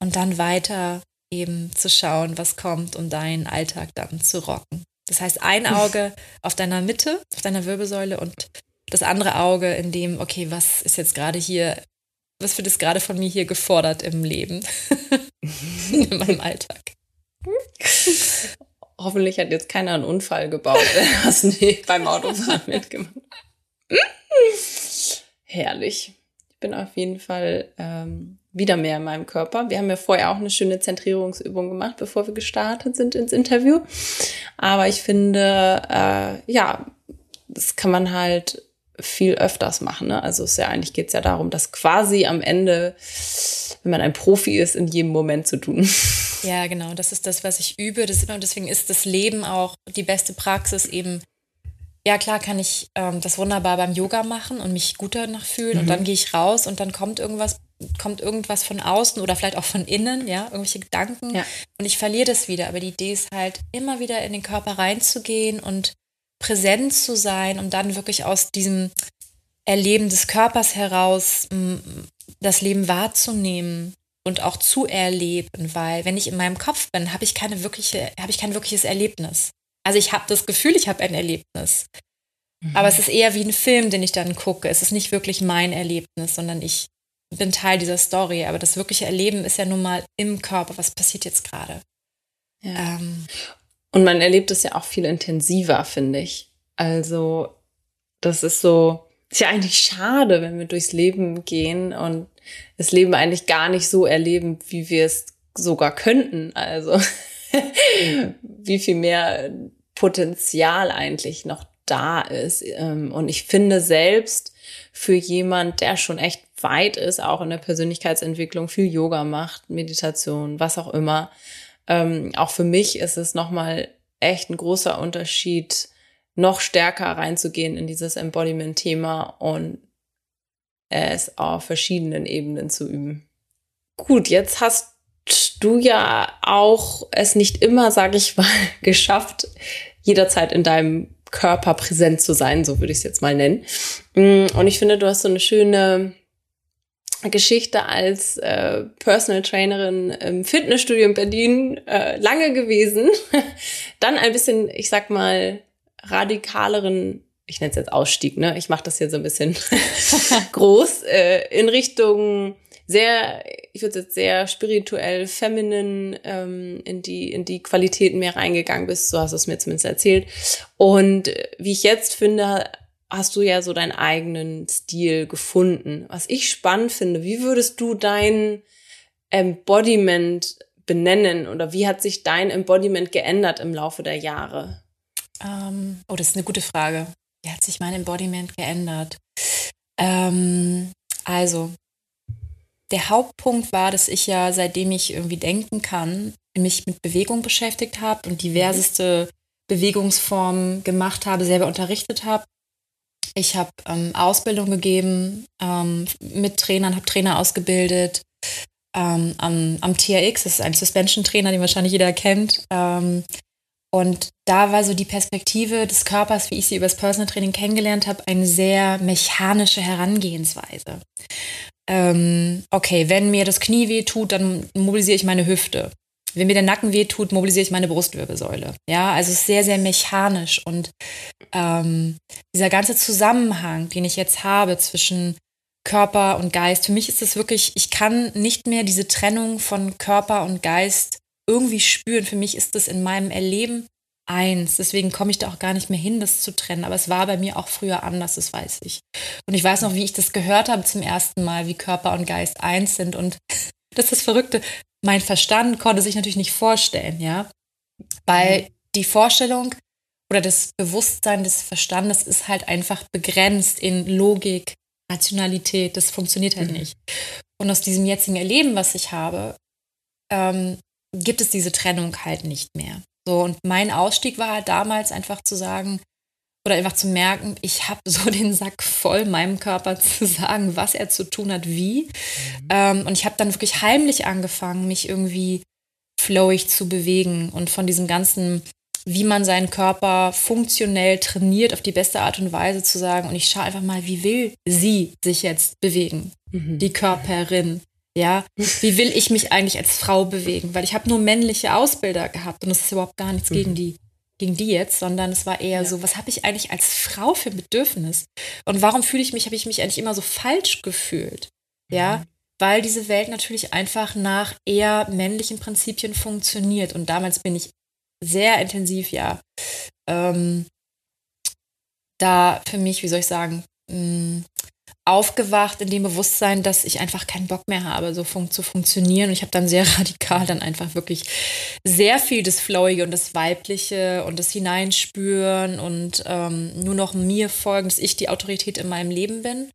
und dann weiter eben zu schauen, was kommt, um deinen Alltag dann zu rocken. Das heißt, ein Auge auf deiner Mitte, auf deiner Wirbelsäule und das andere Auge in dem, okay, was ist jetzt gerade hier, was wird jetzt gerade von mir hier gefordert im Leben, in meinem Alltag. Hoffentlich hat jetzt keiner einen Unfall gebaut, der hast nie beim Autofahren mitgemacht. Herrlich. Ich bin auf jeden Fall ähm, wieder mehr in meinem Körper. Wir haben ja vorher auch eine schöne Zentrierungsübung gemacht, bevor wir gestartet sind ins Interview. Aber ich finde, äh, ja, das kann man halt viel öfters machen. Ne? Also es ist ja eigentlich geht es ja darum, das quasi am Ende, wenn man ein Profi ist, in jedem Moment zu tun. Ja, genau. Das ist das, was ich übe. Das immer, deswegen ist das Leben auch die beste Praxis eben. Ja, klar kann ich ähm, das wunderbar beim Yoga machen und mich gut danach fühlen. Mhm. Und dann gehe ich raus und dann kommt irgendwas kommt irgendwas von außen oder vielleicht auch von innen, ja, irgendwelche Gedanken ja. und ich verliere das wieder. Aber die Idee ist halt, immer wieder in den Körper reinzugehen und präsent zu sein, um dann wirklich aus diesem Erleben des Körpers heraus das Leben wahrzunehmen und auch zu erleben, weil wenn ich in meinem Kopf bin, habe ich keine wirkliche, habe ich kein wirkliches Erlebnis. Also ich habe das Gefühl, ich habe ein Erlebnis. Mhm. Aber es ist eher wie ein Film, den ich dann gucke. Es ist nicht wirklich mein Erlebnis, sondern ich bin Teil dieser Story, aber das wirkliche Erleben ist ja nun mal im Körper. Was passiert jetzt gerade? Ja. Ähm. Und man erlebt es ja auch viel intensiver, finde ich. Also, das ist so, ist ja eigentlich schade, wenn wir durchs Leben gehen und das Leben eigentlich gar nicht so erleben, wie wir es sogar könnten. Also, wie viel mehr Potenzial eigentlich noch da ist. Ähm, und ich finde selbst für jemand, der schon echt weit ist, auch in der Persönlichkeitsentwicklung, viel Yoga macht, Meditation, was auch immer. Ähm, auch für mich ist es nochmal echt ein großer Unterschied, noch stärker reinzugehen in dieses Embodiment-Thema und es auf verschiedenen Ebenen zu üben. Gut, jetzt hast du ja auch es nicht immer, sage ich mal, geschafft, jederzeit in deinem Körper präsent zu sein, so würde ich es jetzt mal nennen. Mm, und ich finde, du hast so eine schöne Geschichte als äh, Personal Trainerin im Fitnessstudio in Berlin äh, lange gewesen. Dann ein bisschen, ich sag mal, radikaleren, ich nenne es jetzt Ausstieg, ne? Ich mache das hier so ein bisschen groß, äh, in Richtung sehr, ich würde jetzt sehr spirituell, feminin ähm, in die in die Qualitäten mehr reingegangen bist. So hast du es mir zumindest erzählt. Und äh, wie ich jetzt finde, hast du ja so deinen eigenen Stil gefunden. Was ich spannend finde, wie würdest du dein Embodiment benennen oder wie hat sich dein Embodiment geändert im Laufe der Jahre? Ähm, oh, das ist eine gute Frage. Wie hat sich mein Embodiment geändert? Ähm, also, der Hauptpunkt war, dass ich ja, seitdem ich irgendwie denken kann, mich mit Bewegung beschäftigt habe und diverseste Bewegungsformen gemacht habe, selber unterrichtet habe. Ich habe ähm, Ausbildung gegeben ähm, mit Trainern, habe Trainer ausgebildet ähm, am, am TRX, das ist ein Suspension-Trainer, den wahrscheinlich jeder kennt. Ähm, und da war so die Perspektive des Körpers, wie ich sie über das Personal Training kennengelernt habe, eine sehr mechanische Herangehensweise ähm, okay, wenn mir das Knie weh tut, dann mobilisiere ich meine Hüfte. Wenn mir der Nacken weh tut, mobilisiere ich meine Brustwirbelsäule. Ja, also es ist sehr, sehr mechanisch. Und ähm, dieser ganze Zusammenhang, den ich jetzt habe zwischen Körper und Geist, für mich ist es wirklich, ich kann nicht mehr diese Trennung von Körper und Geist irgendwie spüren. Für mich ist das in meinem Erleben eins. Deswegen komme ich da auch gar nicht mehr hin, das zu trennen. Aber es war bei mir auch früher anders, das weiß ich. Und ich weiß noch, wie ich das gehört habe zum ersten Mal, wie Körper und Geist eins sind. Und das ist das Verrückte. mein Verstand konnte sich natürlich nicht vorstellen, ja. Weil mhm. die Vorstellung oder das Bewusstsein des Verstandes ist halt einfach begrenzt in Logik, Rationalität. Das funktioniert halt mhm. nicht. Und aus diesem jetzigen Erleben, was ich habe, ähm, gibt es diese Trennung halt nicht mehr. So, und mein Ausstieg war halt damals einfach zu sagen, oder einfach zu merken, ich habe so den Sack voll, meinem Körper zu sagen, was er zu tun hat, wie. Mhm. Ähm, und ich habe dann wirklich heimlich angefangen, mich irgendwie flowig zu bewegen und von diesem ganzen, wie man seinen Körper funktionell trainiert, auf die beste Art und Weise zu sagen. Und ich schaue einfach mal, wie will sie sich jetzt bewegen, mhm. die Körperin. Ja, wie will ich mich eigentlich als Frau bewegen? Weil ich habe nur männliche Ausbilder gehabt und das ist überhaupt gar nichts mhm. gegen die gegen die jetzt, sondern es war eher ja. so, was habe ich eigentlich als Frau für ein Bedürfnis? Und warum fühle ich mich, habe ich mich eigentlich immer so falsch gefühlt? Ja, mhm. weil diese Welt natürlich einfach nach eher männlichen Prinzipien funktioniert. Und damals bin ich sehr intensiv, ja, ähm, da für mich, wie soll ich sagen, mh, mm, aufgewacht in dem Bewusstsein, dass ich einfach keinen Bock mehr habe, so fun zu funktionieren. Und ich habe dann sehr radikal dann einfach wirklich sehr viel das Flowige und das Weibliche und das Hineinspüren und ähm, nur noch mir folgen, dass ich die Autorität in meinem Leben bin.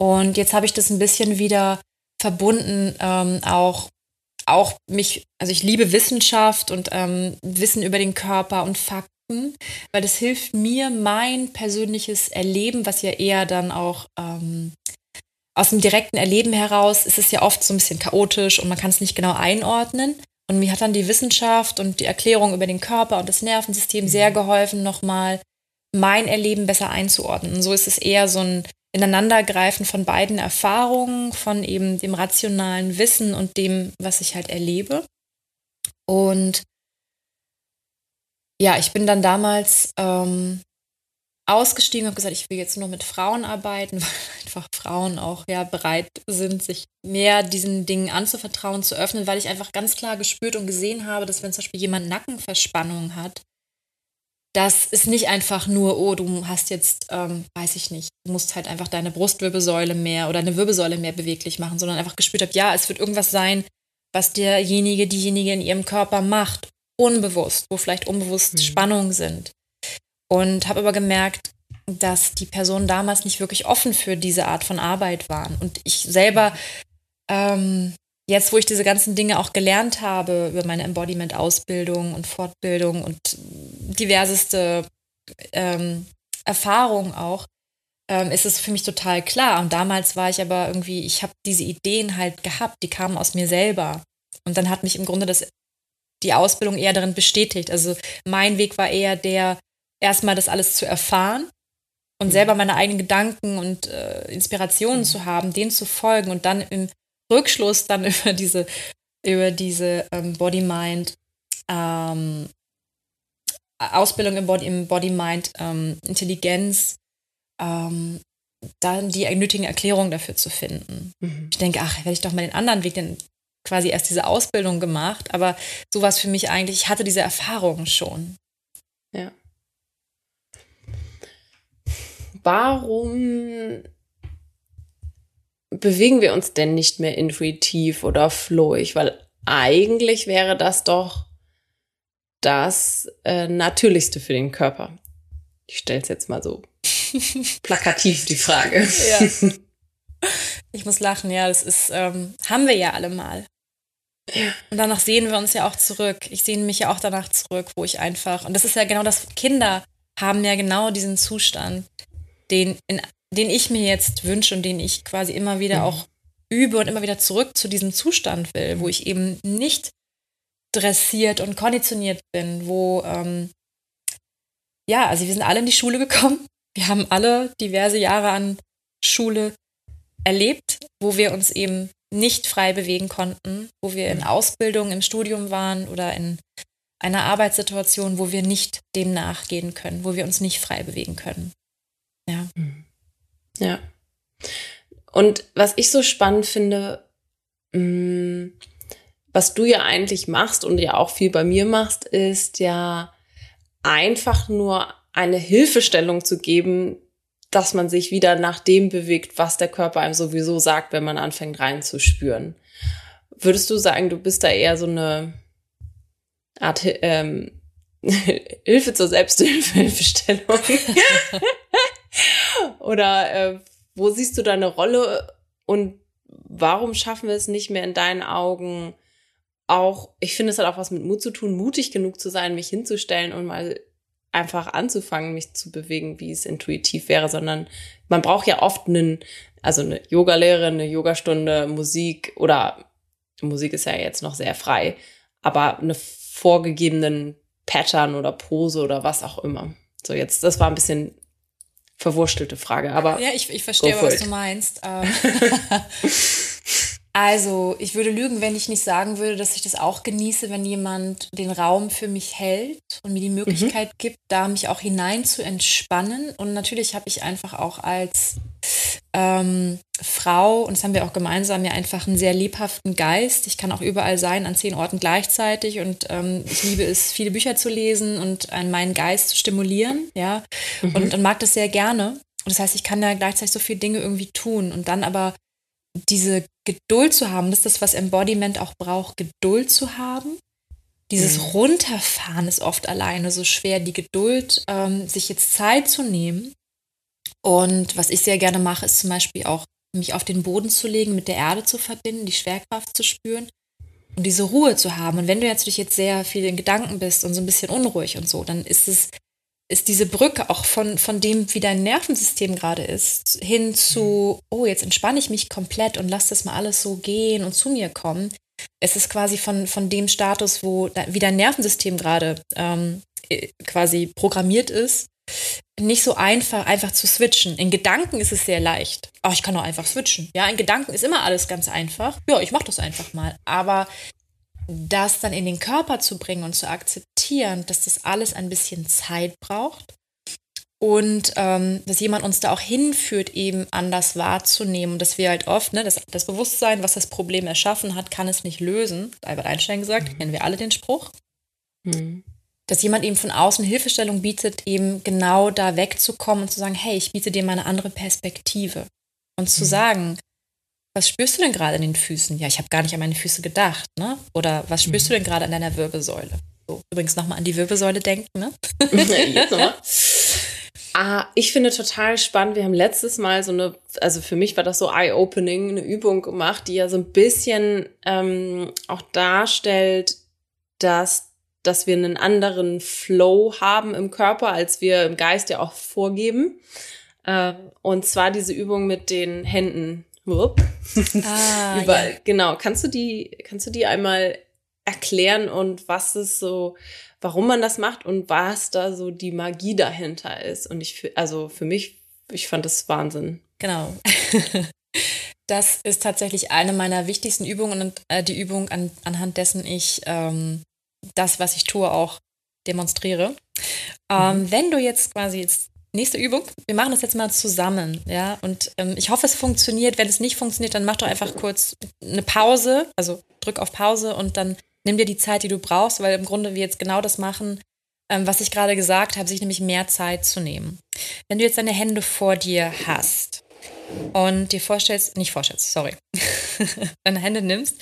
Und jetzt habe ich das ein bisschen wieder verbunden, ähm, auch auch mich, also ich liebe Wissenschaft und ähm, Wissen über den Körper und Fakten weil das hilft mir, mein persönliches Erleben, was ja eher dann auch ähm, aus dem direkten Erleben heraus ist es ja oft so ein bisschen chaotisch und man kann es nicht genau einordnen. Und mir hat dann die Wissenschaft und die Erklärung über den Körper und das Nervensystem mhm. sehr geholfen, nochmal mein Erleben besser einzuordnen. Und so ist es eher so ein Ineinandergreifen von beiden Erfahrungen, von eben dem rationalen Wissen und dem, was ich halt erlebe. Und ja, ich bin dann damals ähm, ausgestiegen und habe gesagt, ich will jetzt nur mit Frauen arbeiten, weil einfach Frauen auch ja bereit sind, sich mehr diesen Dingen anzuvertrauen, zu öffnen, weil ich einfach ganz klar gespürt und gesehen habe, dass wenn zum Beispiel jemand Nackenverspannung hat, das ist nicht einfach nur, oh, du hast jetzt, ähm, weiß ich nicht, du musst halt einfach deine Brustwirbelsäule mehr oder eine Wirbelsäule mehr beweglich machen, sondern einfach gespürt habe, ja, es wird irgendwas sein, was derjenige, diejenige in ihrem Körper macht unbewusst, wo vielleicht unbewusst mhm. Spannungen sind. Und habe aber gemerkt, dass die Personen damals nicht wirklich offen für diese Art von Arbeit waren. Und ich selber, ähm, jetzt wo ich diese ganzen Dinge auch gelernt habe über meine Embodiment-Ausbildung und Fortbildung und diverseste ähm, Erfahrungen auch, ähm, ist es für mich total klar. Und damals war ich aber irgendwie, ich habe diese Ideen halt gehabt, die kamen aus mir selber. Und dann hat mich im Grunde das die Ausbildung eher darin bestätigt. Also mein Weg war eher der, erstmal das alles zu erfahren und mhm. selber meine eigenen Gedanken und äh, Inspirationen mhm. zu haben, denen zu folgen und dann im Rückschluss dann über diese, über diese ähm, Body-Mind, ähm, Ausbildung im Body, im Body-Mind, ähm, Intelligenz, ähm, dann die nötigen Erklärungen dafür zu finden. Mhm. Ich denke, ach, werde ich doch mal den anderen Weg, den quasi erst diese Ausbildung gemacht, aber so war es für mich eigentlich, ich hatte diese Erfahrungen schon. Ja. Warum bewegen wir uns denn nicht mehr intuitiv oder flowig? Weil eigentlich wäre das doch das äh, Natürlichste für den Körper. Ich stelle es jetzt mal so plakativ die Frage. Ja. Ich muss lachen, ja, das ist, ähm, haben wir ja alle mal. Und danach sehen wir uns ja auch zurück. Ich sehne mich ja auch danach zurück, wo ich einfach, und das ist ja genau das, Kinder haben ja genau diesen Zustand, den, in, den ich mir jetzt wünsche und den ich quasi immer wieder mhm. auch übe und immer wieder zurück zu diesem Zustand will, wo ich eben nicht dressiert und konditioniert bin, wo, ähm, ja, also wir sind alle in die Schule gekommen. Wir haben alle diverse Jahre an Schule erlebt, wo wir uns eben nicht frei bewegen konnten, wo wir in mhm. Ausbildung, im Studium waren oder in einer Arbeitssituation, wo wir nicht dem nachgehen können, wo wir uns nicht frei bewegen können. Ja. Mhm. Ja. Und was ich so spannend finde, mm, was du ja eigentlich machst und ja auch viel bei mir machst, ist ja einfach nur eine Hilfestellung zu geben, dass man sich wieder nach dem bewegt, was der Körper einem sowieso sagt, wenn man anfängt reinzuspüren. würdest du sagen, du bist da eher so eine Art ähm, Hilfe zur Selbsthilfestellung? Oder äh, wo siehst du deine Rolle und warum schaffen wir es nicht mehr in deinen Augen auch, ich finde, es hat auch was mit Mut zu tun, mutig genug zu sein, mich hinzustellen und mal einfach anzufangen, mich zu bewegen, wie es intuitiv wäre, sondern man braucht ja oft einen, also eine Yogalehre, eine Yogastunde, Musik oder Musik ist ja jetzt noch sehr frei, aber eine vorgegebenen Pattern oder Pose oder was auch immer. So jetzt, das war ein bisschen verwurstelte Frage, aber. Ja, ich, ich verstehe, was it. du meinst. Also, ich würde lügen, wenn ich nicht sagen würde, dass ich das auch genieße, wenn jemand den Raum für mich hält und mir die Möglichkeit mhm. gibt, da mich auch hinein zu entspannen. Und natürlich habe ich einfach auch als ähm, Frau, und das haben wir auch gemeinsam, ja einfach einen sehr lebhaften Geist. Ich kann auch überall sein, an zehn Orten gleichzeitig und ähm, ich liebe es, viele Bücher zu lesen und äh, meinen Geist zu stimulieren, ja, mhm. und, und mag das sehr gerne. Und das heißt, ich kann da gleichzeitig so viele Dinge irgendwie tun und dann aber diese Geduld zu haben, das ist das, was Embodiment auch braucht, Geduld zu haben. Dieses mhm. Runterfahren ist oft alleine so schwer, die Geduld, ähm, sich jetzt Zeit zu nehmen und was ich sehr gerne mache, ist zum Beispiel auch, mich auf den Boden zu legen, mit der Erde zu verbinden, die Schwerkraft zu spüren und diese Ruhe zu haben. Und wenn du jetzt natürlich jetzt sehr viel in Gedanken bist und so ein bisschen unruhig und so, dann ist es, ist diese Brücke auch von, von dem, wie dein Nervensystem gerade ist, hin zu, oh, jetzt entspanne ich mich komplett und lass das mal alles so gehen und zu mir kommen. Es ist quasi von, von dem Status, wo wie dein Nervensystem gerade ähm, äh, quasi programmiert ist, nicht so einfach, einfach zu switchen. In Gedanken ist es sehr leicht. Oh, ich kann doch einfach switchen. Ja, in Gedanken ist immer alles ganz einfach. Ja, ich mache das einfach mal. Aber das dann in den Körper zu bringen und zu akzeptieren, dass das alles ein bisschen Zeit braucht und ähm, dass jemand uns da auch hinführt, eben anders wahrzunehmen. dass wir halt oft, ne, das, das Bewusstsein, was das Problem erschaffen hat, kann es nicht lösen. Albert Einstein gesagt, mhm. kennen wir alle den Spruch. Mhm dass jemand eben von außen Hilfestellung bietet, eben genau da wegzukommen und zu sagen, hey, ich biete dir mal eine andere Perspektive. Und zu mhm. sagen, was spürst du denn gerade in den Füßen? Ja, ich habe gar nicht an meine Füße gedacht, ne? Oder was spürst mhm. du denn gerade an deiner Wirbelsäule? So, übrigens nochmal an die Wirbelsäule denken, ne? Jetzt nochmal. Ah, ich finde total spannend. Wir haben letztes Mal so eine, also für mich war das so eye-opening, eine Übung gemacht, die ja so ein bisschen ähm, auch darstellt, dass dass wir einen anderen Flow haben im Körper, als wir im Geist ja auch vorgeben. Äh, und zwar diese Übung mit den Händen. Ah, Überall. Ja. Genau. Kannst du die, kannst du die einmal erklären und was ist so, warum man das macht und was da so die Magie dahinter ist? Und ich, also für mich, ich fand das Wahnsinn. Genau. Das ist tatsächlich eine meiner wichtigsten Übungen und äh, die Übung, an, anhand dessen ich ähm, das, was ich tue, auch demonstriere. Ähm, mhm. Wenn du jetzt quasi jetzt nächste Übung, wir machen das jetzt mal zusammen, ja, und ähm, ich hoffe, es funktioniert. Wenn es nicht funktioniert, dann mach doch einfach kurz eine Pause, also drück auf Pause und dann nimm dir die Zeit, die du brauchst, weil im Grunde wir jetzt genau das machen, ähm, was ich gerade gesagt habe, sich nämlich mehr Zeit zu nehmen. Wenn du jetzt deine Hände vor dir hast und dir vorstellst, nicht vorstellst, sorry, deine Hände nimmst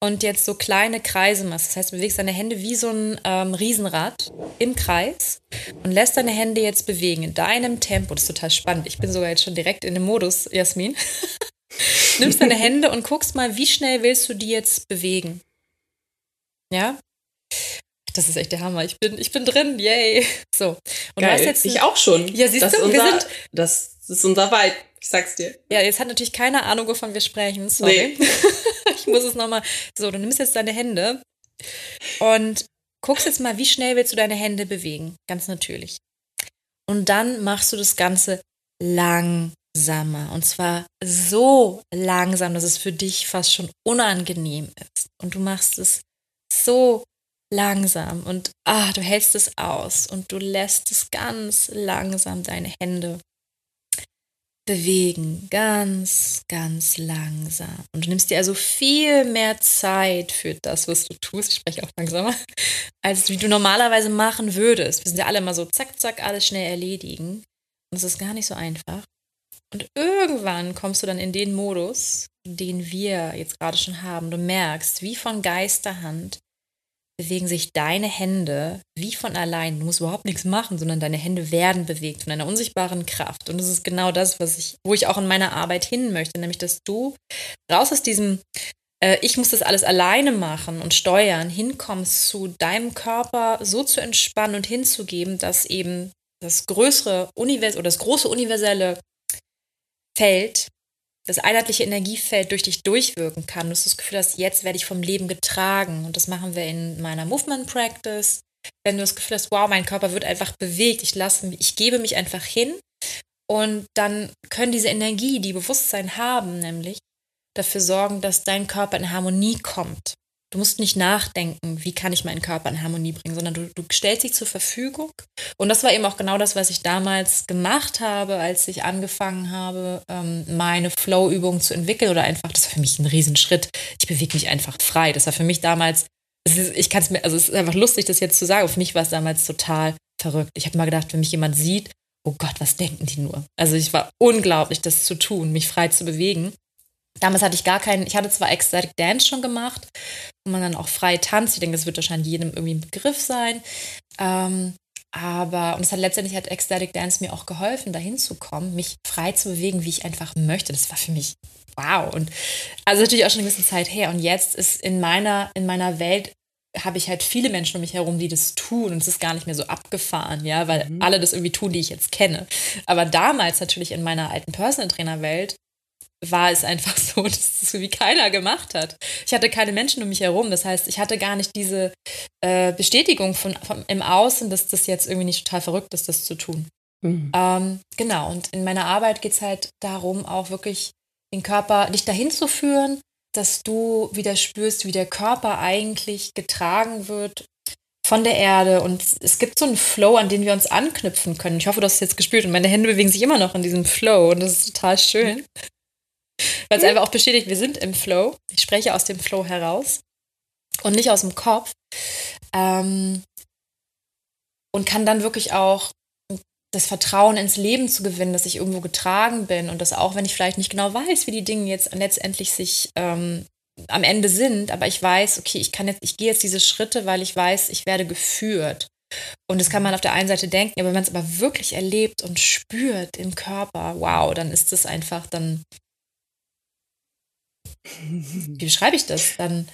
und jetzt so kleine Kreise machst. Das heißt, du bewegst deine Hände wie so ein ähm, Riesenrad im Kreis und lässt deine Hände jetzt bewegen in deinem Tempo. Das ist total spannend. Ich bin sogar jetzt schon direkt in dem Modus, Jasmin. Nimmst deine Hände und guckst mal, wie schnell willst du die jetzt bewegen? Ja? Das ist echt der Hammer. Ich bin, ich bin drin, yay. So. Und Geil. du hast jetzt. Ich auch schon. Ja, siehst das du, unser, wir sind. Das ist unser Vibe. Ich sag's dir. Ja, jetzt hat natürlich keine Ahnung, wovon wir sprechen. Sorry. Nee. ich muss es nochmal. So, du nimmst jetzt deine Hände und guckst jetzt mal, wie schnell willst du deine Hände bewegen. Ganz natürlich. Und dann machst du das Ganze langsamer. Und zwar so langsam, dass es für dich fast schon unangenehm ist. Und du machst es so langsam und ah, du hältst es aus und du lässt es ganz langsam deine Hände bewegen, ganz, ganz langsam. Und du nimmst dir also viel mehr Zeit für das, was du tust. Ich spreche auch langsamer, als wie du normalerweise machen würdest. Wir sind ja alle immer so zack, zack, alles schnell erledigen. Und es ist gar nicht so einfach. Und irgendwann kommst du dann in den Modus, den wir jetzt gerade schon haben, du merkst, wie von Geisterhand bewegen sich deine Hände wie von allein. Du musst überhaupt nichts machen, sondern deine Hände werden bewegt von einer unsichtbaren Kraft. Und das ist genau das, was ich, wo ich auch in meiner Arbeit hin möchte, nämlich dass du raus aus diesem äh, ich muss das alles alleine machen und steuern, hinkommst zu deinem Körper so zu entspannen und hinzugeben, dass eben das größere Univers oder das große universelle Feld, das einheitliche Energiefeld durch dich durchwirken kann. Du hast das Gefühl hast, jetzt werde ich vom Leben getragen. Und das machen wir in meiner Movement Practice. Wenn du das Gefühl hast, wow, mein Körper wird einfach bewegt, ich lasse ich gebe mich einfach hin. Und dann können diese Energie, die Bewusstsein haben, nämlich dafür sorgen, dass dein Körper in Harmonie kommt. Du musst nicht nachdenken, wie kann ich meinen Körper in Harmonie bringen, sondern du, du stellst dich zur Verfügung. Und das war eben auch genau das, was ich damals gemacht habe, als ich angefangen habe, ähm, meine Flow-Übungen zu entwickeln oder einfach, das war für mich ein Riesenschritt. Ich bewege mich einfach frei. Das war für mich damals, ich kann es mir, also es ist einfach lustig, das jetzt zu sagen. Für mich war es damals total verrückt. Ich habe mal gedacht, wenn mich jemand sieht, oh Gott, was denken die nur? Also ich war unglaublich, das zu tun, mich frei zu bewegen. Damals hatte ich gar keinen, ich hatte zwar Ecstatic Dance schon gemacht, wo man dann auch frei tanzt. Ich denke, das wird wahrscheinlich jedem irgendwie ein Begriff sein. Ähm, aber, und es hat letztendlich hat Ecstatic Dance mir auch geholfen, dahin zu kommen, mich frei zu bewegen, wie ich einfach möchte. Das war für mich wow. Und also natürlich auch schon eine gewisse Zeit her. Und jetzt ist in meiner, in meiner Welt habe ich halt viele Menschen um mich herum, die das tun und es ist gar nicht mehr so abgefahren, ja, weil mhm. alle das irgendwie tun, die ich jetzt kenne. Aber damals natürlich in meiner alten Personal Trainer Welt war es einfach so, dass es wie keiner gemacht hat. Ich hatte keine Menschen um mich herum. Das heißt, ich hatte gar nicht diese äh, Bestätigung von, von, im Außen, dass das jetzt irgendwie nicht total verrückt ist, das zu tun. Mhm. Ähm, genau, und in meiner Arbeit geht es halt darum, auch wirklich den Körper, dich dahin zu führen, dass du wieder spürst, wie der Körper eigentlich getragen wird von der Erde. Und es gibt so einen Flow, an den wir uns anknüpfen können. Ich hoffe, du hast es jetzt gespürt und meine Hände bewegen sich immer noch in diesem Flow und das ist total schön. Weil es einfach auch bestätigt, wir sind im Flow. Ich spreche aus dem Flow heraus und nicht aus dem Kopf. Ähm, und kann dann wirklich auch das Vertrauen ins Leben zu gewinnen, dass ich irgendwo getragen bin und dass auch, wenn ich vielleicht nicht genau weiß, wie die Dinge jetzt letztendlich sich ähm, am Ende sind, aber ich weiß, okay, ich kann jetzt, ich gehe jetzt diese Schritte, weil ich weiß, ich werde geführt. Und das kann man auf der einen Seite denken, aber wenn man es aber wirklich erlebt und spürt im Körper, wow, dann ist es einfach, dann wie beschreibe ich das? Dann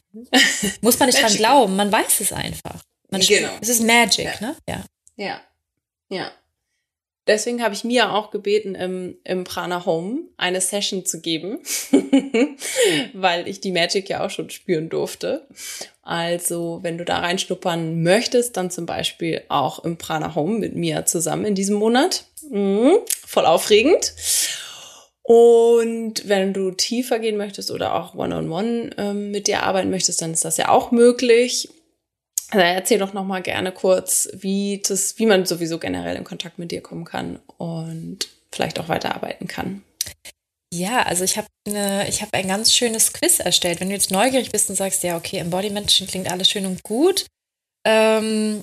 muss man nicht dran glauben, man weiß es einfach. Man genau. Es ist Magic, ja. ne? Ja. Ja. Ja. Deswegen habe ich Mia auch gebeten, im, im Prana Home eine Session zu geben, weil ich die Magic ja auch schon spüren durfte. Also, wenn du da reinschnuppern möchtest, dann zum Beispiel auch im Prana Home mit mir zusammen in diesem Monat. Mhm, voll aufregend. Und wenn du tiefer gehen möchtest oder auch One-on-One -on -one, ähm, mit dir arbeiten möchtest, dann ist das ja auch möglich. Also erzähl doch noch mal gerne kurz, wie das, wie man sowieso generell in Kontakt mit dir kommen kann und vielleicht auch weiterarbeiten kann. Ja, also ich habe ne, ich ein ganz schönes Quiz erstellt. Wenn du jetzt neugierig bist und sagst, ja, okay, Embodiment klingt alles schön und gut, ähm,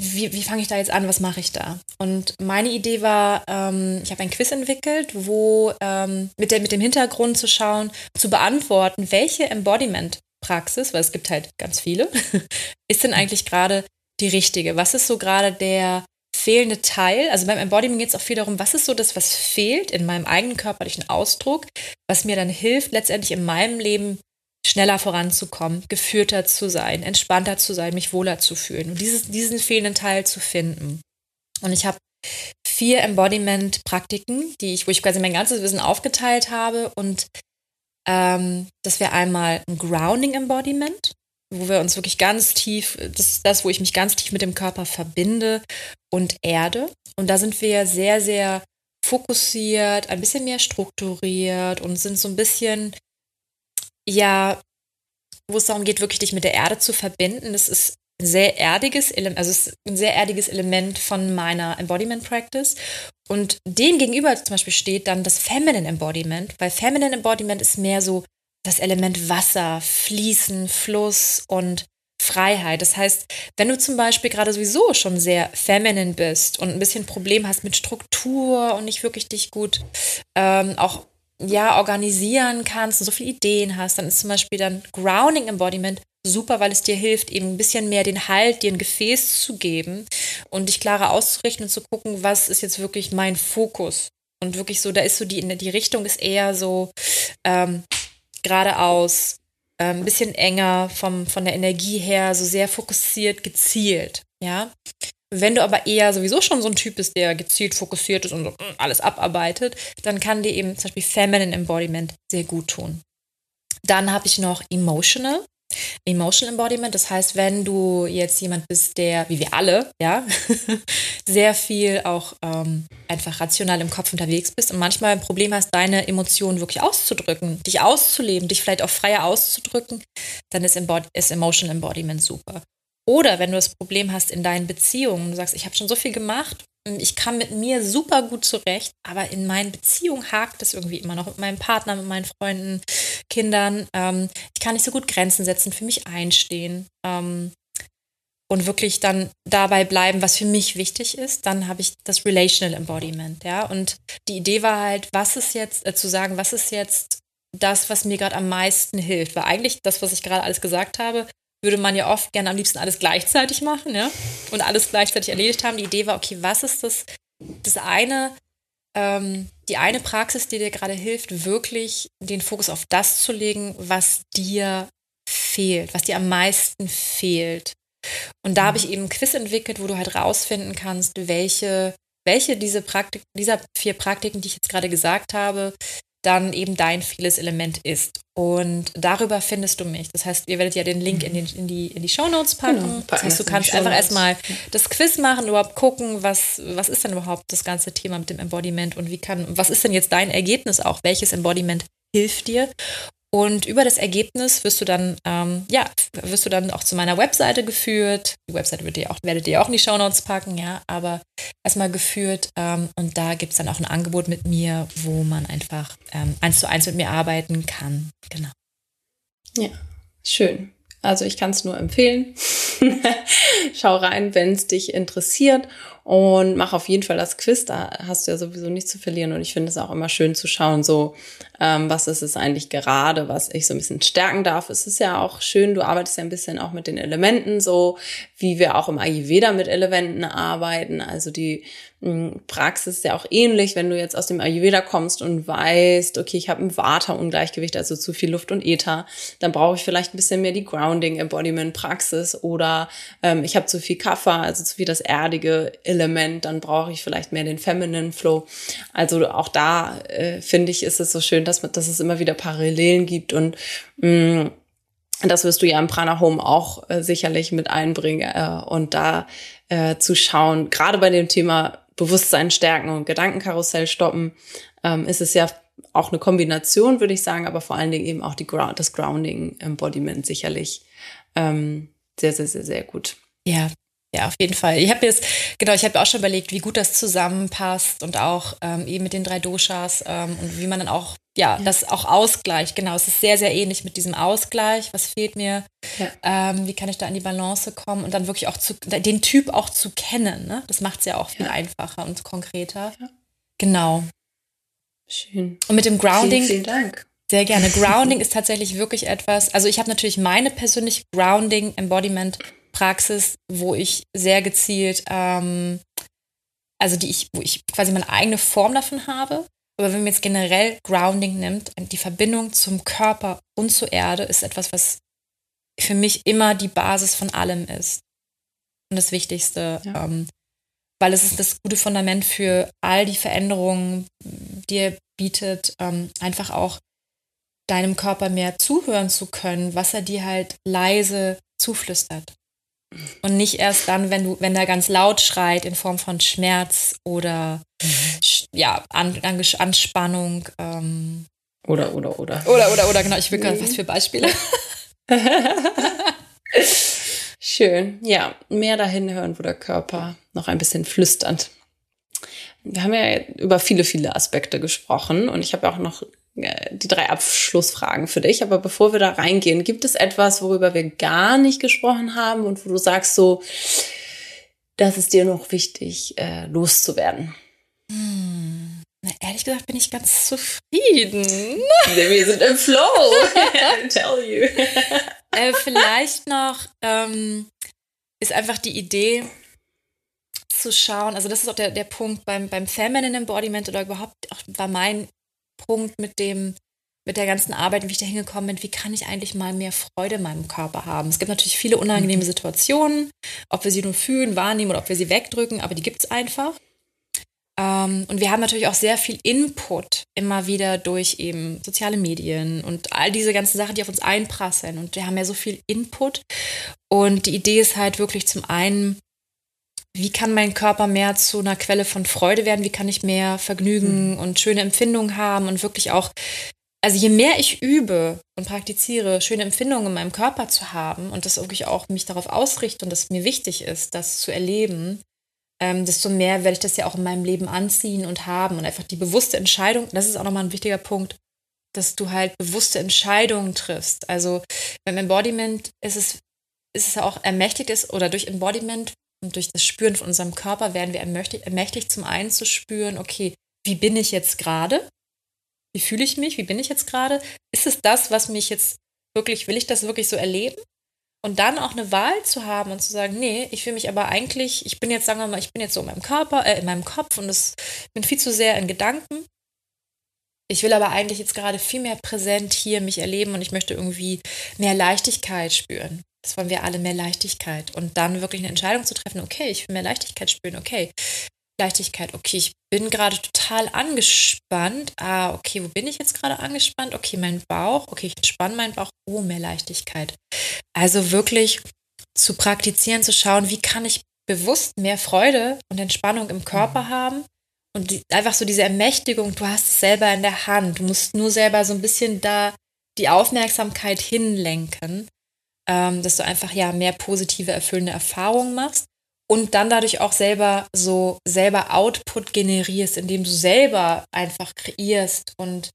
wie, wie fange ich da jetzt an, was mache ich da? Und meine Idee war, ähm, ich habe ein Quiz entwickelt, wo ähm, mit, der, mit dem Hintergrund zu schauen, zu beantworten, welche Embodiment-Praxis, weil es gibt halt ganz viele, ist denn eigentlich gerade die richtige? Was ist so gerade der fehlende Teil? Also beim Embodiment geht es auch viel darum, was ist so das, was fehlt in meinem eigenen körperlichen Ausdruck, was mir dann hilft, letztendlich in meinem Leben schneller voranzukommen, geführter zu sein, entspannter zu sein, mich wohler zu fühlen und dieses, diesen fehlenden Teil zu finden. Und ich habe vier Embodiment-Praktiken, die ich, wo ich quasi mein ganzes Wissen aufgeteilt habe. Und ähm, das wäre einmal ein Grounding Embodiment, wo wir uns wirklich ganz tief, das ist das, wo ich mich ganz tief mit dem Körper verbinde und Erde. Und da sind wir sehr, sehr fokussiert, ein bisschen mehr strukturiert und sind so ein bisschen ja, wo es darum geht, wirklich dich mit der Erde zu verbinden. Das ist ein sehr erdiges Element, also ist ein sehr erdiges Element von meiner Embodiment Practice. Und dem gegenüber zum Beispiel steht dann das Feminine Embodiment, weil Feminine Embodiment ist mehr so das Element Wasser, Fließen, Fluss und Freiheit. Das heißt, wenn du zum Beispiel gerade sowieso schon sehr feminine bist und ein bisschen Problem hast mit Struktur und nicht wirklich dich gut ähm, auch ja, organisieren kannst und so viele Ideen hast, dann ist zum Beispiel dann Grounding Embodiment super, weil es dir hilft, eben ein bisschen mehr den Halt, dir ein Gefäß zu geben und dich klarer auszurichten und zu gucken, was ist jetzt wirklich mein Fokus. Und wirklich so, da ist so die, die Richtung ist eher so ähm, geradeaus, ein bisschen enger vom, von der Energie her, so sehr fokussiert, gezielt. Ja. Wenn du aber eher sowieso schon so ein Typ bist, der gezielt fokussiert ist und so mm, alles abarbeitet, dann kann dir eben zum Beispiel Feminine Embodiment sehr gut tun. Dann habe ich noch Emotional. Emotional Embodiment, das heißt, wenn du jetzt jemand bist, der, wie wir alle, ja, sehr viel auch ähm, einfach rational im Kopf unterwegs bist und manchmal ein Problem hast, deine Emotionen wirklich auszudrücken, dich auszuleben, dich vielleicht auch freier auszudrücken, dann ist, Embod ist Emotional Embodiment super. Oder wenn du das Problem hast in deinen Beziehungen, du sagst, ich habe schon so viel gemacht ich kam mit mir super gut zurecht, aber in meinen Beziehungen hakt es irgendwie immer noch mit meinem Partner, mit meinen Freunden, Kindern. Ähm, ich kann nicht so gut Grenzen setzen, für mich einstehen ähm, und wirklich dann dabei bleiben, was für mich wichtig ist. Dann habe ich das Relational Embodiment, ja. Und die Idee war halt, was ist jetzt, äh, zu sagen, was ist jetzt das, was mir gerade am meisten hilft. Weil eigentlich das, was ich gerade alles gesagt habe, würde man ja oft gerne am liebsten alles gleichzeitig machen, ja, und alles gleichzeitig erledigt haben. Die Idee war, okay, was ist das, das eine, ähm, die eine Praxis, die dir gerade hilft, wirklich den Fokus auf das zu legen, was dir fehlt, was dir am meisten fehlt. Und da habe ich eben ein Quiz entwickelt, wo du halt rausfinden kannst, welche, welche diese Praktik, dieser vier Praktiken, die ich jetzt gerade gesagt habe, dann eben dein vieles Element ist. Und darüber findest du mich. Das heißt, ihr werdet ja den Link in, den, in die, in die Shownotes packen. Genau, das heißt, du kannst einfach erstmal das Quiz machen, überhaupt gucken, was, was ist denn überhaupt das ganze Thema mit dem Embodiment und wie kann, was ist denn jetzt dein Ergebnis auch? Welches Embodiment hilft dir? Und über das Ergebnis wirst du dann, ähm, ja, wirst du dann auch zu meiner Webseite geführt. Die Webseite wird ihr auch, werdet ihr auch in die Shownotes packen, ja, aber erstmal geführt. Ähm, und da gibt es dann auch ein Angebot mit mir, wo man einfach ähm, eins zu eins mit mir arbeiten kann. Genau. Ja, schön. Also ich kann es nur empfehlen. Schau rein, wenn es dich interessiert und mach auf jeden Fall das Quiz. Da hast du ja sowieso nichts zu verlieren und ich finde es auch immer schön zu schauen, so ähm, was ist es eigentlich gerade, was ich so ein bisschen stärken darf. Es ist ja auch schön, du arbeitest ja ein bisschen auch mit den Elementen, so wie wir auch im Ayurveda mit Elementen arbeiten. Also die Praxis ist ja auch ähnlich, wenn du jetzt aus dem Ayurveda kommst und weißt, okay, ich habe ein Vata-Ungleichgewicht, also zu viel Luft und Äther, dann brauche ich vielleicht ein bisschen mehr die Grounding-Embodiment-Praxis oder ähm, ich habe zu viel Kapha, also zu viel das erdige Element, dann brauche ich vielleicht mehr den Feminine Flow. Also auch da äh, finde ich, ist es so schön, dass, dass es immer wieder Parallelen gibt und mh, mm, das wirst du ja im Prana Home auch äh, sicherlich mit einbringen äh, und da äh, zu schauen, gerade bei dem Thema Bewusstsein stärken und Gedankenkarussell stoppen, ähm, ist es ja auch eine Kombination, würde ich sagen, aber vor allen Dingen eben auch die Ground, das Grounding Embodiment sicherlich ähm, sehr, sehr, sehr, sehr gut. Ja, ja, auf jeden Fall. Ich habe jetzt, genau, ich habe auch schon überlegt, wie gut das zusammenpasst und auch ähm, eben mit den drei Doshas ähm, und wie man dann auch, ja, ja, das auch ausgleicht. Genau, es ist sehr, sehr ähnlich mit diesem Ausgleich. Was fehlt mir? Ja. Ähm, wie kann ich da in die Balance kommen und dann wirklich auch zu, den Typ auch zu kennen. Ne? Das macht es ja auch viel ja. einfacher und konkreter. Genau. Schön. Und mit dem Grounding. Vielen, vielen Dank. Sehr gerne. Grounding ist tatsächlich wirklich etwas, also ich habe natürlich meine persönliche Grounding Embodiment Praxis, wo ich sehr gezielt, ähm, also die ich, wo ich quasi meine eigene Form davon habe. Aber wenn man jetzt generell Grounding nimmt, die Verbindung zum Körper und zur Erde ist etwas, was für mich immer die Basis von allem ist. Und das Wichtigste. Ja. Ähm, weil es ist das gute Fundament für all die Veränderungen, die er bietet, ähm, einfach auch deinem Körper mehr zuhören zu können, was er dir halt leise zuflüstert. Und nicht erst dann, wenn du, wenn er ganz laut schreit in Form von Schmerz oder ja, An, An, Anspannung. Ähm. Oder, oder, oder. Oder, oder, oder, genau. Ich will gerade was für Beispiele. Schön. Ja, mehr dahin hören, wo der Körper noch ein bisschen flüsternd. Wir haben ja über viele, viele Aspekte gesprochen und ich habe auch noch die drei Abschlussfragen für dich. Aber bevor wir da reingehen, gibt es etwas, worüber wir gar nicht gesprochen haben und wo du sagst so, das ist dir noch wichtig, äh, loszuwerden? Hm. Na, ehrlich gesagt bin ich ganz zufrieden. Wir sind im Flow. Tell you. äh, vielleicht noch ähm, ist einfach die Idee zu schauen, also das ist auch der, der Punkt beim, beim Feminine Embodiment oder überhaupt auch war mein Punkt mit dem, mit der ganzen Arbeit, wie ich da hingekommen bin, wie kann ich eigentlich mal mehr Freude in meinem Körper haben? Es gibt natürlich viele unangenehme mhm. Situationen, ob wir sie nun fühlen, wahrnehmen oder ob wir sie wegdrücken, aber die gibt es einfach. Ähm, und wir haben natürlich auch sehr viel Input immer wieder durch eben soziale Medien und all diese ganzen Sachen, die auf uns einprasseln. Und wir haben ja so viel Input. Und die Idee ist halt wirklich zum einen, wie kann mein Körper mehr zu einer Quelle von Freude werden? Wie kann ich mehr Vergnügen mhm. und schöne Empfindungen haben und wirklich auch, also je mehr ich übe und praktiziere, schöne Empfindungen in meinem Körper zu haben und das wirklich auch mich darauf ausrichte und das mir wichtig ist, das zu erleben, ähm, desto mehr werde ich das ja auch in meinem Leben anziehen und haben. Und einfach die bewusste Entscheidung, das ist auch nochmal ein wichtiger Punkt, dass du halt bewusste Entscheidungen triffst. Also beim Embodiment ist es, ist es ja auch ermächtigt ist, oder durch Embodiment und durch das Spüren von unserem Körper werden wir ermächtigt, ermächtigt zum einen zu spüren, okay, wie bin ich jetzt gerade? Wie fühle ich mich? Wie bin ich jetzt gerade? Ist es das, was mich jetzt wirklich, will ich das wirklich so erleben? Und dann auch eine Wahl zu haben und zu sagen, nee, ich fühle mich aber eigentlich, ich bin jetzt, sagen wir mal, ich bin jetzt so in meinem Körper, äh, in meinem Kopf und es bin viel zu sehr in Gedanken. Ich will aber eigentlich jetzt gerade viel mehr präsent hier mich erleben und ich möchte irgendwie mehr Leichtigkeit spüren. Das wollen wir alle, mehr Leichtigkeit. Und dann wirklich eine Entscheidung zu treffen, okay, ich will mehr Leichtigkeit spüren, okay. Leichtigkeit, okay, ich bin gerade total angespannt. Ah, okay, wo bin ich jetzt gerade angespannt? Okay, mein Bauch, okay, ich entspanne meinen Bauch. Oh, mehr Leichtigkeit. Also wirklich zu praktizieren, zu schauen, wie kann ich bewusst mehr Freude und Entspannung im Körper mhm. haben und die, einfach so diese Ermächtigung, du hast es selber in der Hand, du musst nur selber so ein bisschen da die Aufmerksamkeit hinlenken, ähm, dass du einfach ja mehr positive, erfüllende Erfahrungen machst und dann dadurch auch selber so selber Output generierst, indem du selber einfach kreierst und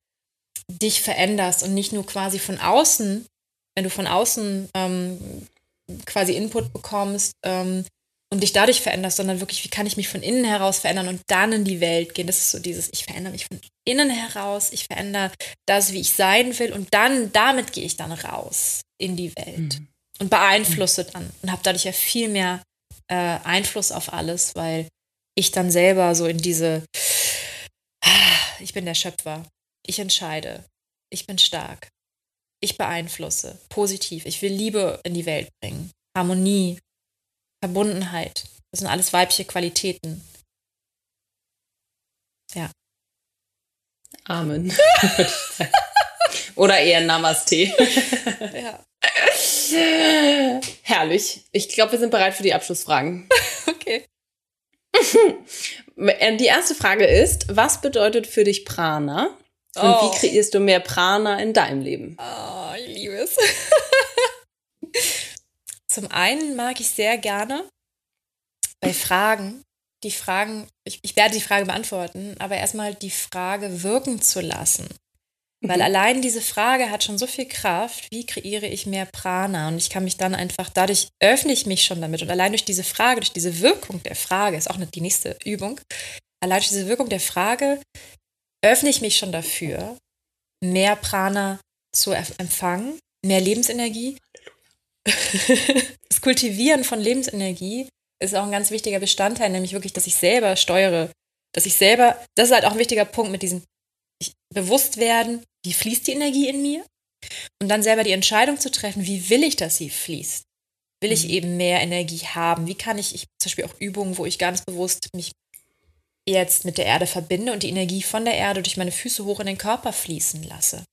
dich veränderst und nicht nur quasi von außen, wenn du von außen ähm, quasi Input bekommst ähm, und dich dadurch veränderst, sondern wirklich, wie kann ich mich von innen heraus verändern und dann in die Welt gehen. Das ist so dieses, ich verändere mich von innen heraus, ich verändere das, wie ich sein will und dann, damit gehe ich dann raus in die Welt mhm. und beeinflusse dann und habe dadurch ja viel mehr äh, Einfluss auf alles, weil ich dann selber so in diese, ah, ich bin der Schöpfer, ich entscheide, ich bin stark, ich beeinflusse, positiv, ich will Liebe in die Welt bringen, Harmonie, Verbundenheit, das sind alles weibliche Qualitäten. Ja. Amen. Oder eher Namaste. ja. Herrlich. Ich glaube, wir sind bereit für die Abschlussfragen. okay. Äh, die erste Frage ist, was bedeutet für dich Prana? Und oh. wie kreierst du mehr Prana in deinem Leben? Oh, ich liebe es. Zum einen mag ich sehr gerne bei Fragen, die Fragen, ich, ich werde die Frage beantworten, aber erstmal die Frage wirken zu lassen. Weil allein diese Frage hat schon so viel Kraft, wie kreiere ich mehr Prana? Und ich kann mich dann einfach, dadurch öffne ich mich schon damit. Und allein durch diese Frage, durch diese Wirkung der Frage, ist auch die nächste Übung, allein durch diese Wirkung der Frage öffne ich mich schon dafür, mehr Prana zu empfangen, mehr Lebensenergie. das Kultivieren von Lebensenergie ist auch ein ganz wichtiger Bestandteil, nämlich wirklich, dass ich selber steuere, dass ich selber, das ist halt auch ein wichtiger Punkt mit diesem ich, bewusst werden, wie fließt die Energie in mir und dann selber die Entscheidung zu treffen, wie will ich, dass sie fließt. Will ich mhm. eben mehr Energie haben? Wie kann ich, ich zum Beispiel auch Übungen, wo ich ganz bewusst mich jetzt mit der Erde verbinde und die Energie von der Erde durch meine Füße hoch in den Körper fließen lasse.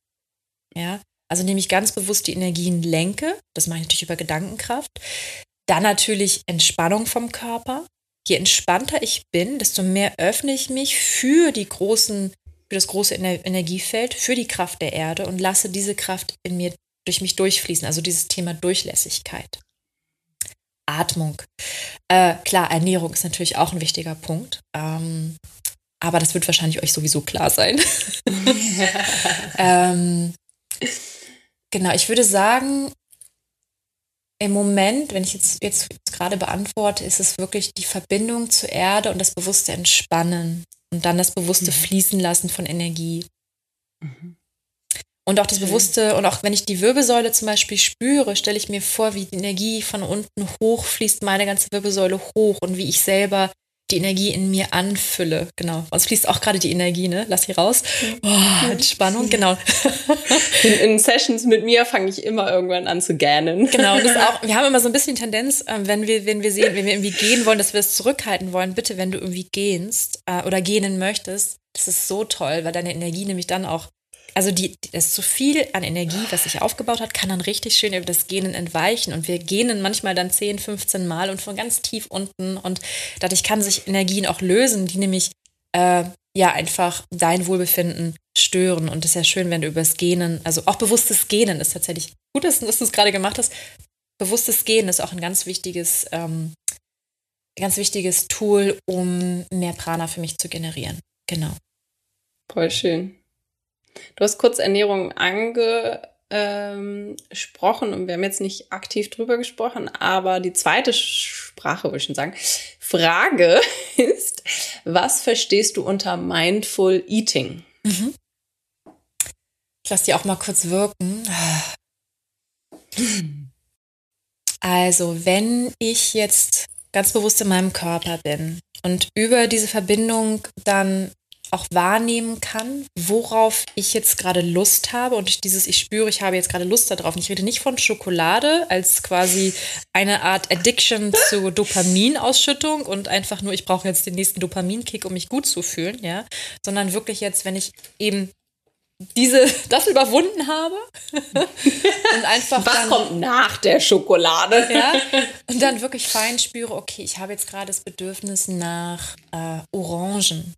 Ja, also indem ich ganz bewusst die Energien lenke, das mache ich natürlich über Gedankenkraft. Dann natürlich Entspannung vom Körper. Je entspannter ich bin, desto mehr öffne ich mich für die großen für das große Ener Energiefeld, für die Kraft der Erde und lasse diese Kraft in mir durch mich durchfließen. Also dieses Thema Durchlässigkeit. Atmung. Äh, klar, Ernährung ist natürlich auch ein wichtiger Punkt. Ähm, aber das wird wahrscheinlich euch sowieso klar sein. ähm, genau, ich würde sagen, im Moment, wenn ich jetzt, jetzt, jetzt gerade beantworte, ist es wirklich die Verbindung zur Erde und das bewusste Entspannen Und dann das bewusste mhm. Fließen lassen von Energie. Mhm. Und auch das Bewusste, und auch wenn ich die Wirbelsäule zum Beispiel spüre, stelle ich mir vor, wie die Energie von unten hoch fließt, meine ganze Wirbelsäule hoch und wie ich selber die Energie in mir anfülle. Genau. Uns fließt auch gerade die Energie, ne? Lass sie raus. Oh, Entspannung, genau. In, in Sessions mit mir fange ich immer irgendwann an zu gähnen. Genau. Das auch, wir haben immer so ein bisschen die Tendenz, ähm, wenn wir, wenn wir sehen, wenn wir irgendwie gehen wollen, dass wir es zurückhalten wollen, bitte, wenn du irgendwie gehst äh, oder gähnen möchtest, das ist so toll, weil deine Energie nämlich dann auch also die, das so viel an Energie, was sich aufgebaut hat, kann dann richtig schön über das Genen entweichen. Und wir genen manchmal dann 10, 15 Mal und von ganz tief unten. Und dadurch kann sich Energien auch lösen, die nämlich äh, ja einfach dein Wohlbefinden stören. Und es ist ja schön, wenn du übers Genen, also auch bewusstes Genen ist tatsächlich gut, dass, dass du es gerade gemacht hast. Bewusstes Genen ist auch ein ganz wichtiges, ähm, ganz wichtiges Tool, um mehr Prana für mich zu generieren. Genau. Voll schön. Du hast kurz Ernährung angesprochen ähm, und wir haben jetzt nicht aktiv drüber gesprochen, aber die zweite Sprache, würde ich schon sagen, Frage ist, was verstehst du unter Mindful Eating? Mhm. Ich lasse die auch mal kurz wirken. Also, wenn ich jetzt ganz bewusst in meinem Körper bin und über diese Verbindung dann auch wahrnehmen kann, worauf ich jetzt gerade Lust habe und dieses, ich spüre, ich habe jetzt gerade Lust darauf. Und ich rede nicht von Schokolade als quasi eine Art Addiction zu Dopaminausschüttung und einfach nur, ich brauche jetzt den nächsten Dopaminkick, um mich gut zu fühlen, ja, sondern wirklich jetzt, wenn ich eben diese, das überwunden habe und einfach Was dann, kommt nach der Schokolade? Ja, und dann wirklich fein spüre, okay, ich habe jetzt gerade das Bedürfnis nach äh, Orangen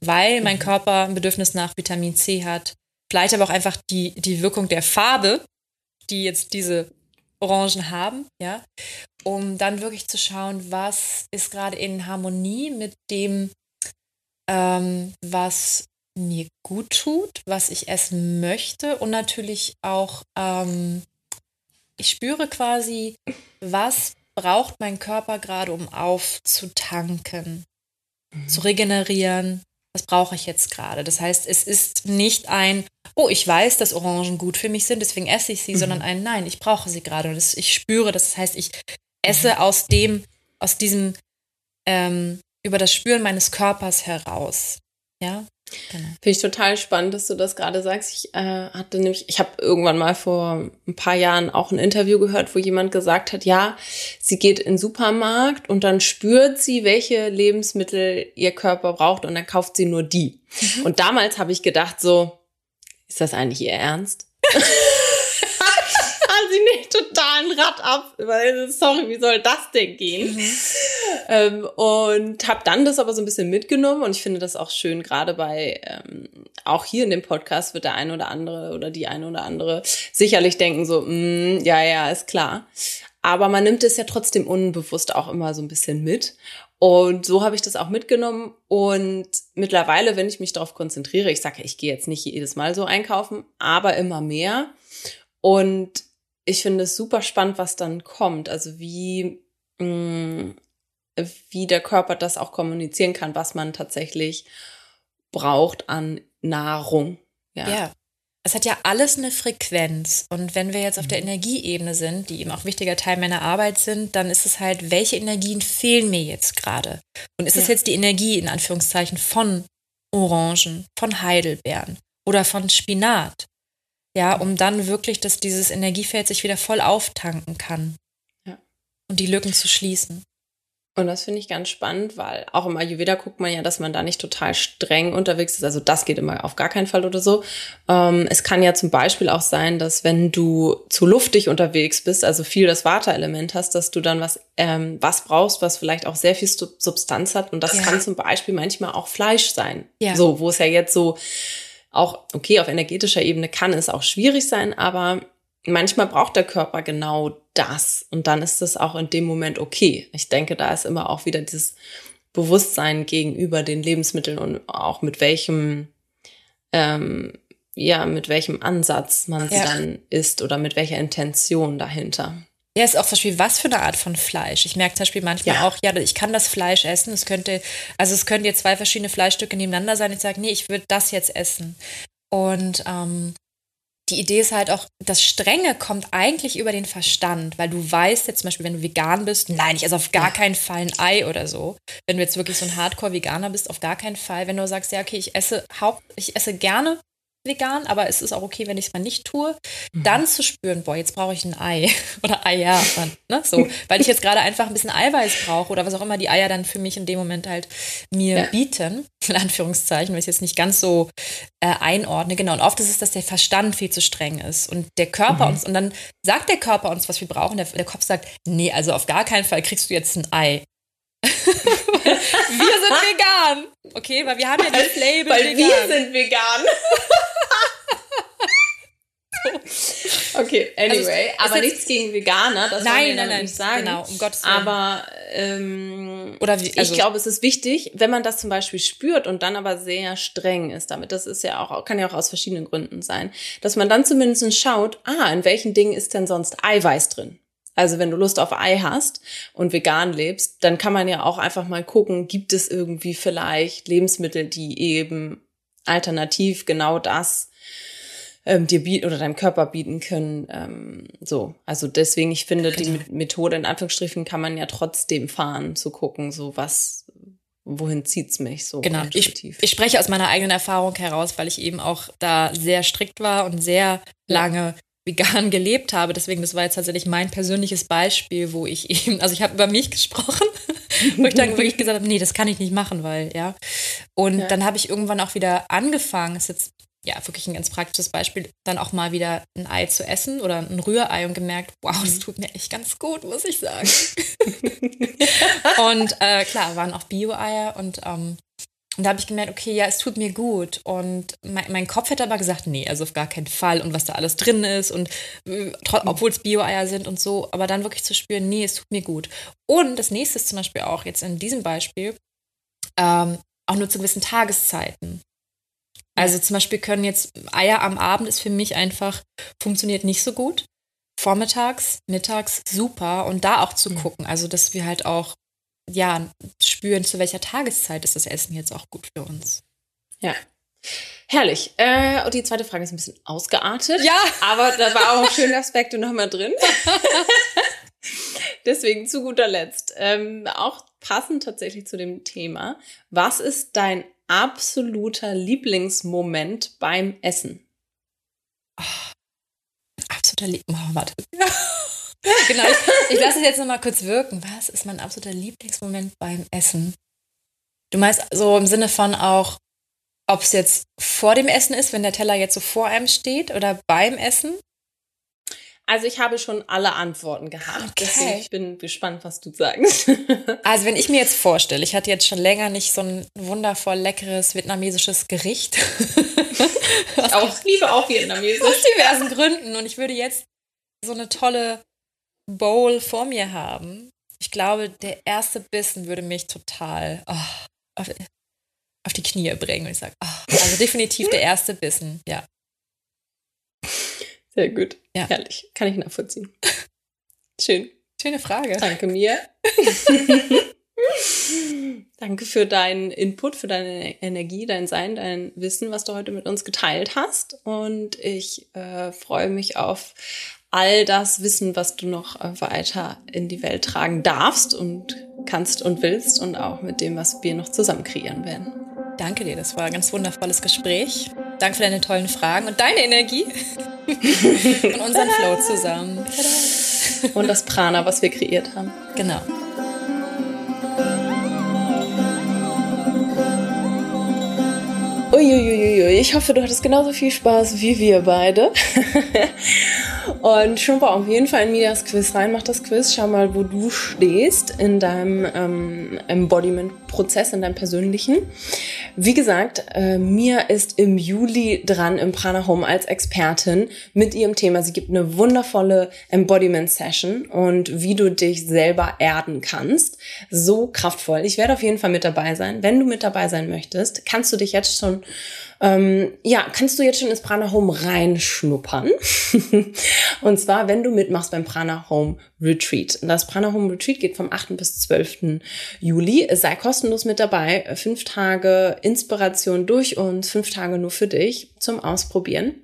weil mein mhm. Körper ein Bedürfnis nach Vitamin C hat. Vielleicht aber auch einfach die, die Wirkung der Farbe, die jetzt diese Orangen haben, ja, um dann wirklich zu schauen, was ist gerade in Harmonie mit dem, ähm, was mir gut tut, was ich essen möchte und natürlich auch, ähm, ich spüre quasi, was braucht mein Körper gerade, um aufzutanken, mhm. zu regenerieren, was brauche ich jetzt gerade? Das heißt, es ist nicht ein, oh, ich weiß, dass Orangen gut für mich sind, deswegen esse ich sie, mhm. sondern ein, nein, ich brauche sie gerade und das, ich spüre das. Das heißt, ich esse mhm. aus dem, aus diesem, ähm, über das Spüren meines Körpers heraus. Ja, Genau. Finde ich total spannend, dass du das gerade sagst. Ich äh, hatte nämlich, ich habe irgendwann mal vor ein paar Jahren auch ein Interview gehört, wo jemand gesagt hat, ja, sie geht in den Supermarkt und dann spürt sie, welche Lebensmittel ihr Körper braucht und dann kauft sie nur die. Mhm. Und damals habe ich gedacht, so, ist das eigentlich ihr Ernst? sie nicht total ein Rad ab, weil, sorry, wie soll das denn gehen? Mhm. Ähm, und habe dann das aber so ein bisschen mitgenommen und ich finde das auch schön, gerade bei, ähm, auch hier in dem Podcast wird der eine oder andere oder die eine oder andere sicherlich denken so, mm, ja, ja, ist klar. Aber man nimmt es ja trotzdem unbewusst auch immer so ein bisschen mit. Und so habe ich das auch mitgenommen. Und mittlerweile, wenn ich mich darauf konzentriere, ich sage, ich gehe jetzt nicht jedes Mal so einkaufen, aber immer mehr. Und ich finde es super spannend, was dann kommt. Also wie, mh, mm, wie der Körper das auch kommunizieren kann, was man tatsächlich braucht an Nahrung. Ja. ja. Es hat ja alles eine Frequenz. Und wenn wir jetzt auf der mhm. Energieebene sind, die eben auch wichtiger Teil meiner Arbeit sind, dann ist es halt, welche Energien fehlen mir jetzt gerade? Und ist es jetzt die Energie in Anführungszeichen von Orangen, von Heidelbeeren oder von Spinat? Ja, um dann wirklich, dass dieses Energiefeld sich wieder voll auftanken kann. Ja. Und die Lücken zu schließen. Und das finde ich ganz spannend, weil auch im Ayurveda guckt man ja, dass man da nicht total streng unterwegs ist. Also das geht immer auf gar keinen Fall oder so. Ähm, es kann ja zum Beispiel auch sein, dass wenn du zu luftig unterwegs bist, also viel das Vata-Element hast, dass du dann was, ähm, was brauchst, was vielleicht auch sehr viel Substanz hat. Und das ja. kann zum Beispiel manchmal auch Fleisch sein. Ja. So, wo es ja jetzt so auch, okay, auf energetischer Ebene kann es auch schwierig sein, aber manchmal braucht der Körper genau das. Und dann ist es auch in dem Moment okay. Ich denke, da ist immer auch wieder dieses Bewusstsein gegenüber den Lebensmitteln und auch mit welchem, ähm, ja, mit welchem Ansatz man sie ja. dann isst oder mit welcher Intention dahinter. Ja, ist auch zum Beispiel, was für eine Art von Fleisch. Ich merke zum Beispiel manchmal ja. auch, ja, ich kann das Fleisch essen. Es könnte, also es könnten jetzt zwei verschiedene Fleischstücke nebeneinander sein. Ich sage, nee, ich würde das jetzt essen. Und ähm, die Idee ist halt auch, das Strenge kommt eigentlich über den Verstand, weil du weißt jetzt zum Beispiel, wenn du vegan bist, nein, ich esse auf gar keinen Fall ein Ei oder so. Wenn du jetzt wirklich so ein Hardcore-Veganer bist, auf gar keinen Fall. Wenn du sagst, ja, okay, ich esse Haupt, ich esse gerne vegan, aber es ist auch okay, wenn ich es mal nicht tue, mhm. dann zu spüren, boah, jetzt brauche ich ein Ei oder Eier, ne, so, weil ich jetzt gerade einfach ein bisschen Eiweiß brauche oder was auch immer die Eier dann für mich in dem Moment halt mir ja. bieten, in Anführungszeichen, weil ich es jetzt nicht ganz so äh, einordne, genau, und oft ist es, dass der Verstand viel zu streng ist und der Körper mhm. uns, und dann sagt der Körper uns, was wir brauchen, der, der Kopf sagt, nee, also auf gar keinen Fall kriegst du jetzt ein Ei. Wir sind vegan. Okay, weil wir haben ja das Label weil vegan. wir sind vegan. okay, also anyway, also, aber nichts gegen Veganer, das nein, nein, nein, nicht sagen. Genau, um Gottes Willen. Aber ähm, Oder wie, also, ich glaube, es ist wichtig, wenn man das zum Beispiel spürt und dann aber sehr streng ist damit, das ist ja auch, kann ja auch aus verschiedenen Gründen sein, dass man dann zumindest schaut, ah, in welchen Dingen ist denn sonst Eiweiß drin? Also wenn du Lust auf Ei hast und vegan lebst, dann kann man ja auch einfach mal gucken, gibt es irgendwie vielleicht Lebensmittel, die eben alternativ genau das ähm, dir bieten oder deinem Körper bieten können. Ähm, so, also deswegen, ich finde, genau. die Methode in Anführungsstrichen kann man ja trotzdem fahren, zu gucken, so was, wohin zieht's mich so genau ich, ich spreche aus meiner eigenen Erfahrung heraus weil ich eben auch da sehr strikt war und sehr lange vegan gelebt habe. Deswegen, das war jetzt tatsächlich mein persönliches Beispiel, wo ich eben, also ich habe über mich gesprochen, wo ich dann wirklich gesagt habe, nee, das kann ich nicht machen, weil, ja. Und ja. dann habe ich irgendwann auch wieder angefangen, ist jetzt ja wirklich ein ganz praktisches Beispiel, dann auch mal wieder ein Ei zu essen oder ein Rührei und gemerkt, wow, das mhm. tut mir echt ganz gut, muss ich sagen. und äh, klar, waren auch Bio-Eier und ähm, und da habe ich gemerkt, okay, ja, es tut mir gut. Und mein, mein, Kopf hätte aber gesagt, nee, also auf gar keinen Fall. Und was da alles drin ist und äh, obwohl es Bio-Eier sind und so, aber dann wirklich zu spüren, nee, es tut mir gut. Und das nächste ist zum Beispiel auch jetzt in diesem Beispiel, ähm, auch nur zu gewissen Tageszeiten. Also zum Beispiel können jetzt Eier am Abend ist für mich einfach, funktioniert nicht so gut. Vormittags, mittags super und da auch zu gucken. Also, dass wir halt auch ja, spüren, zu welcher Tageszeit ist das Essen jetzt auch gut für uns. Ja. Herrlich. Äh, und die zweite Frage ist ein bisschen ausgeartet. Ja. Aber da war auch schöne Aspekte nochmal drin. Deswegen zu guter Letzt. Ähm, auch passend tatsächlich zu dem Thema. Was ist dein absoluter Lieblingsmoment beim Essen? Oh, absoluter Lieblingsmoment. Oh, warte. genau, ich, ich lasse es jetzt nochmal kurz wirken. Was ist mein absoluter Lieblingsmoment beim Essen? Du meinst so im Sinne von auch, ob es jetzt vor dem Essen ist, wenn der Teller jetzt so vor einem steht oder beim Essen? Also ich habe schon alle Antworten gehabt. Okay. Deswegen ich bin gespannt, was du sagst. also wenn ich mir jetzt vorstelle, ich hatte jetzt schon länger nicht so ein wundervoll leckeres vietnamesisches Gericht. ich auch liebe auch vietnamesisch. Aus diversen Gründen. Und ich würde jetzt so eine tolle Bowl vor mir haben, ich glaube, der erste Bissen würde mich total oh, auf, auf, die Knie bringen. Und ich sage, oh, also definitiv der erste Bissen, ja. Sehr gut. Ja. Herrlich. Kann ich nachvollziehen. Schön. Schöne Frage. Danke mir. Danke für deinen Input, für deine Energie, dein Sein, dein Wissen, was du heute mit uns geteilt hast. Und ich äh, freue mich auf all das Wissen, was du noch äh, weiter in die Welt tragen darfst und kannst und willst und auch mit dem, was wir noch zusammen kreieren werden. Danke dir, das war ein ganz wundervolles Gespräch. Danke für deine tollen Fragen und deine Energie und unseren Flow zusammen. und das Prana, was wir kreiert haben. Genau. Uiuiuiui, ich hoffe, du hattest genauso viel Spaß wie wir beide. Und schon auf jeden Fall in Mias Quiz rein, mach das Quiz, schau mal, wo du stehst in deinem ähm, Embodiment-Prozess, in deinem persönlichen. Wie gesagt, äh, Mia ist im Juli dran im Prana Home als Expertin mit ihrem Thema. Sie gibt eine wundervolle Embodiment-Session und wie du dich selber erden kannst. So kraftvoll. Ich werde auf jeden Fall mit dabei sein. Wenn du mit dabei sein möchtest, kannst du dich jetzt schon ähm, ja, kannst du jetzt schon ins Prana Home reinschnuppern. und zwar, wenn du mitmachst beim Prana Home Retreat. Das Prana Home Retreat geht vom 8. bis 12. Juli. Sei kostenlos mit dabei. Fünf Tage Inspiration durch uns, fünf Tage nur für dich zum Ausprobieren.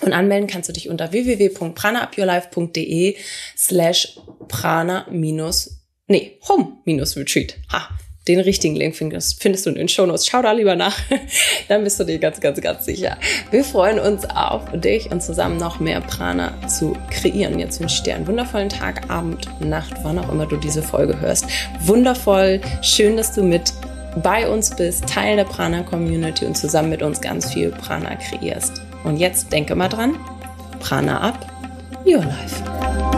Und anmelden kannst du dich unter www.pranaupyourlife.de slash prana minus, nee, home minus retreat. Ha, den richtigen Link findest, findest du in den Shownotes. Schau da lieber nach. Dann bist du dir ganz, ganz, ganz sicher. Wir freuen uns auf dich und zusammen noch mehr Prana zu kreieren. Jetzt wünsche ich dir einen wundervollen Tag, Abend, Nacht, wann auch immer du diese Folge hörst. Wundervoll. Schön, dass du mit bei uns bist, Teil der Prana Community und zusammen mit uns ganz viel Prana kreierst. Und jetzt denke mal dran, Prana ab, your life.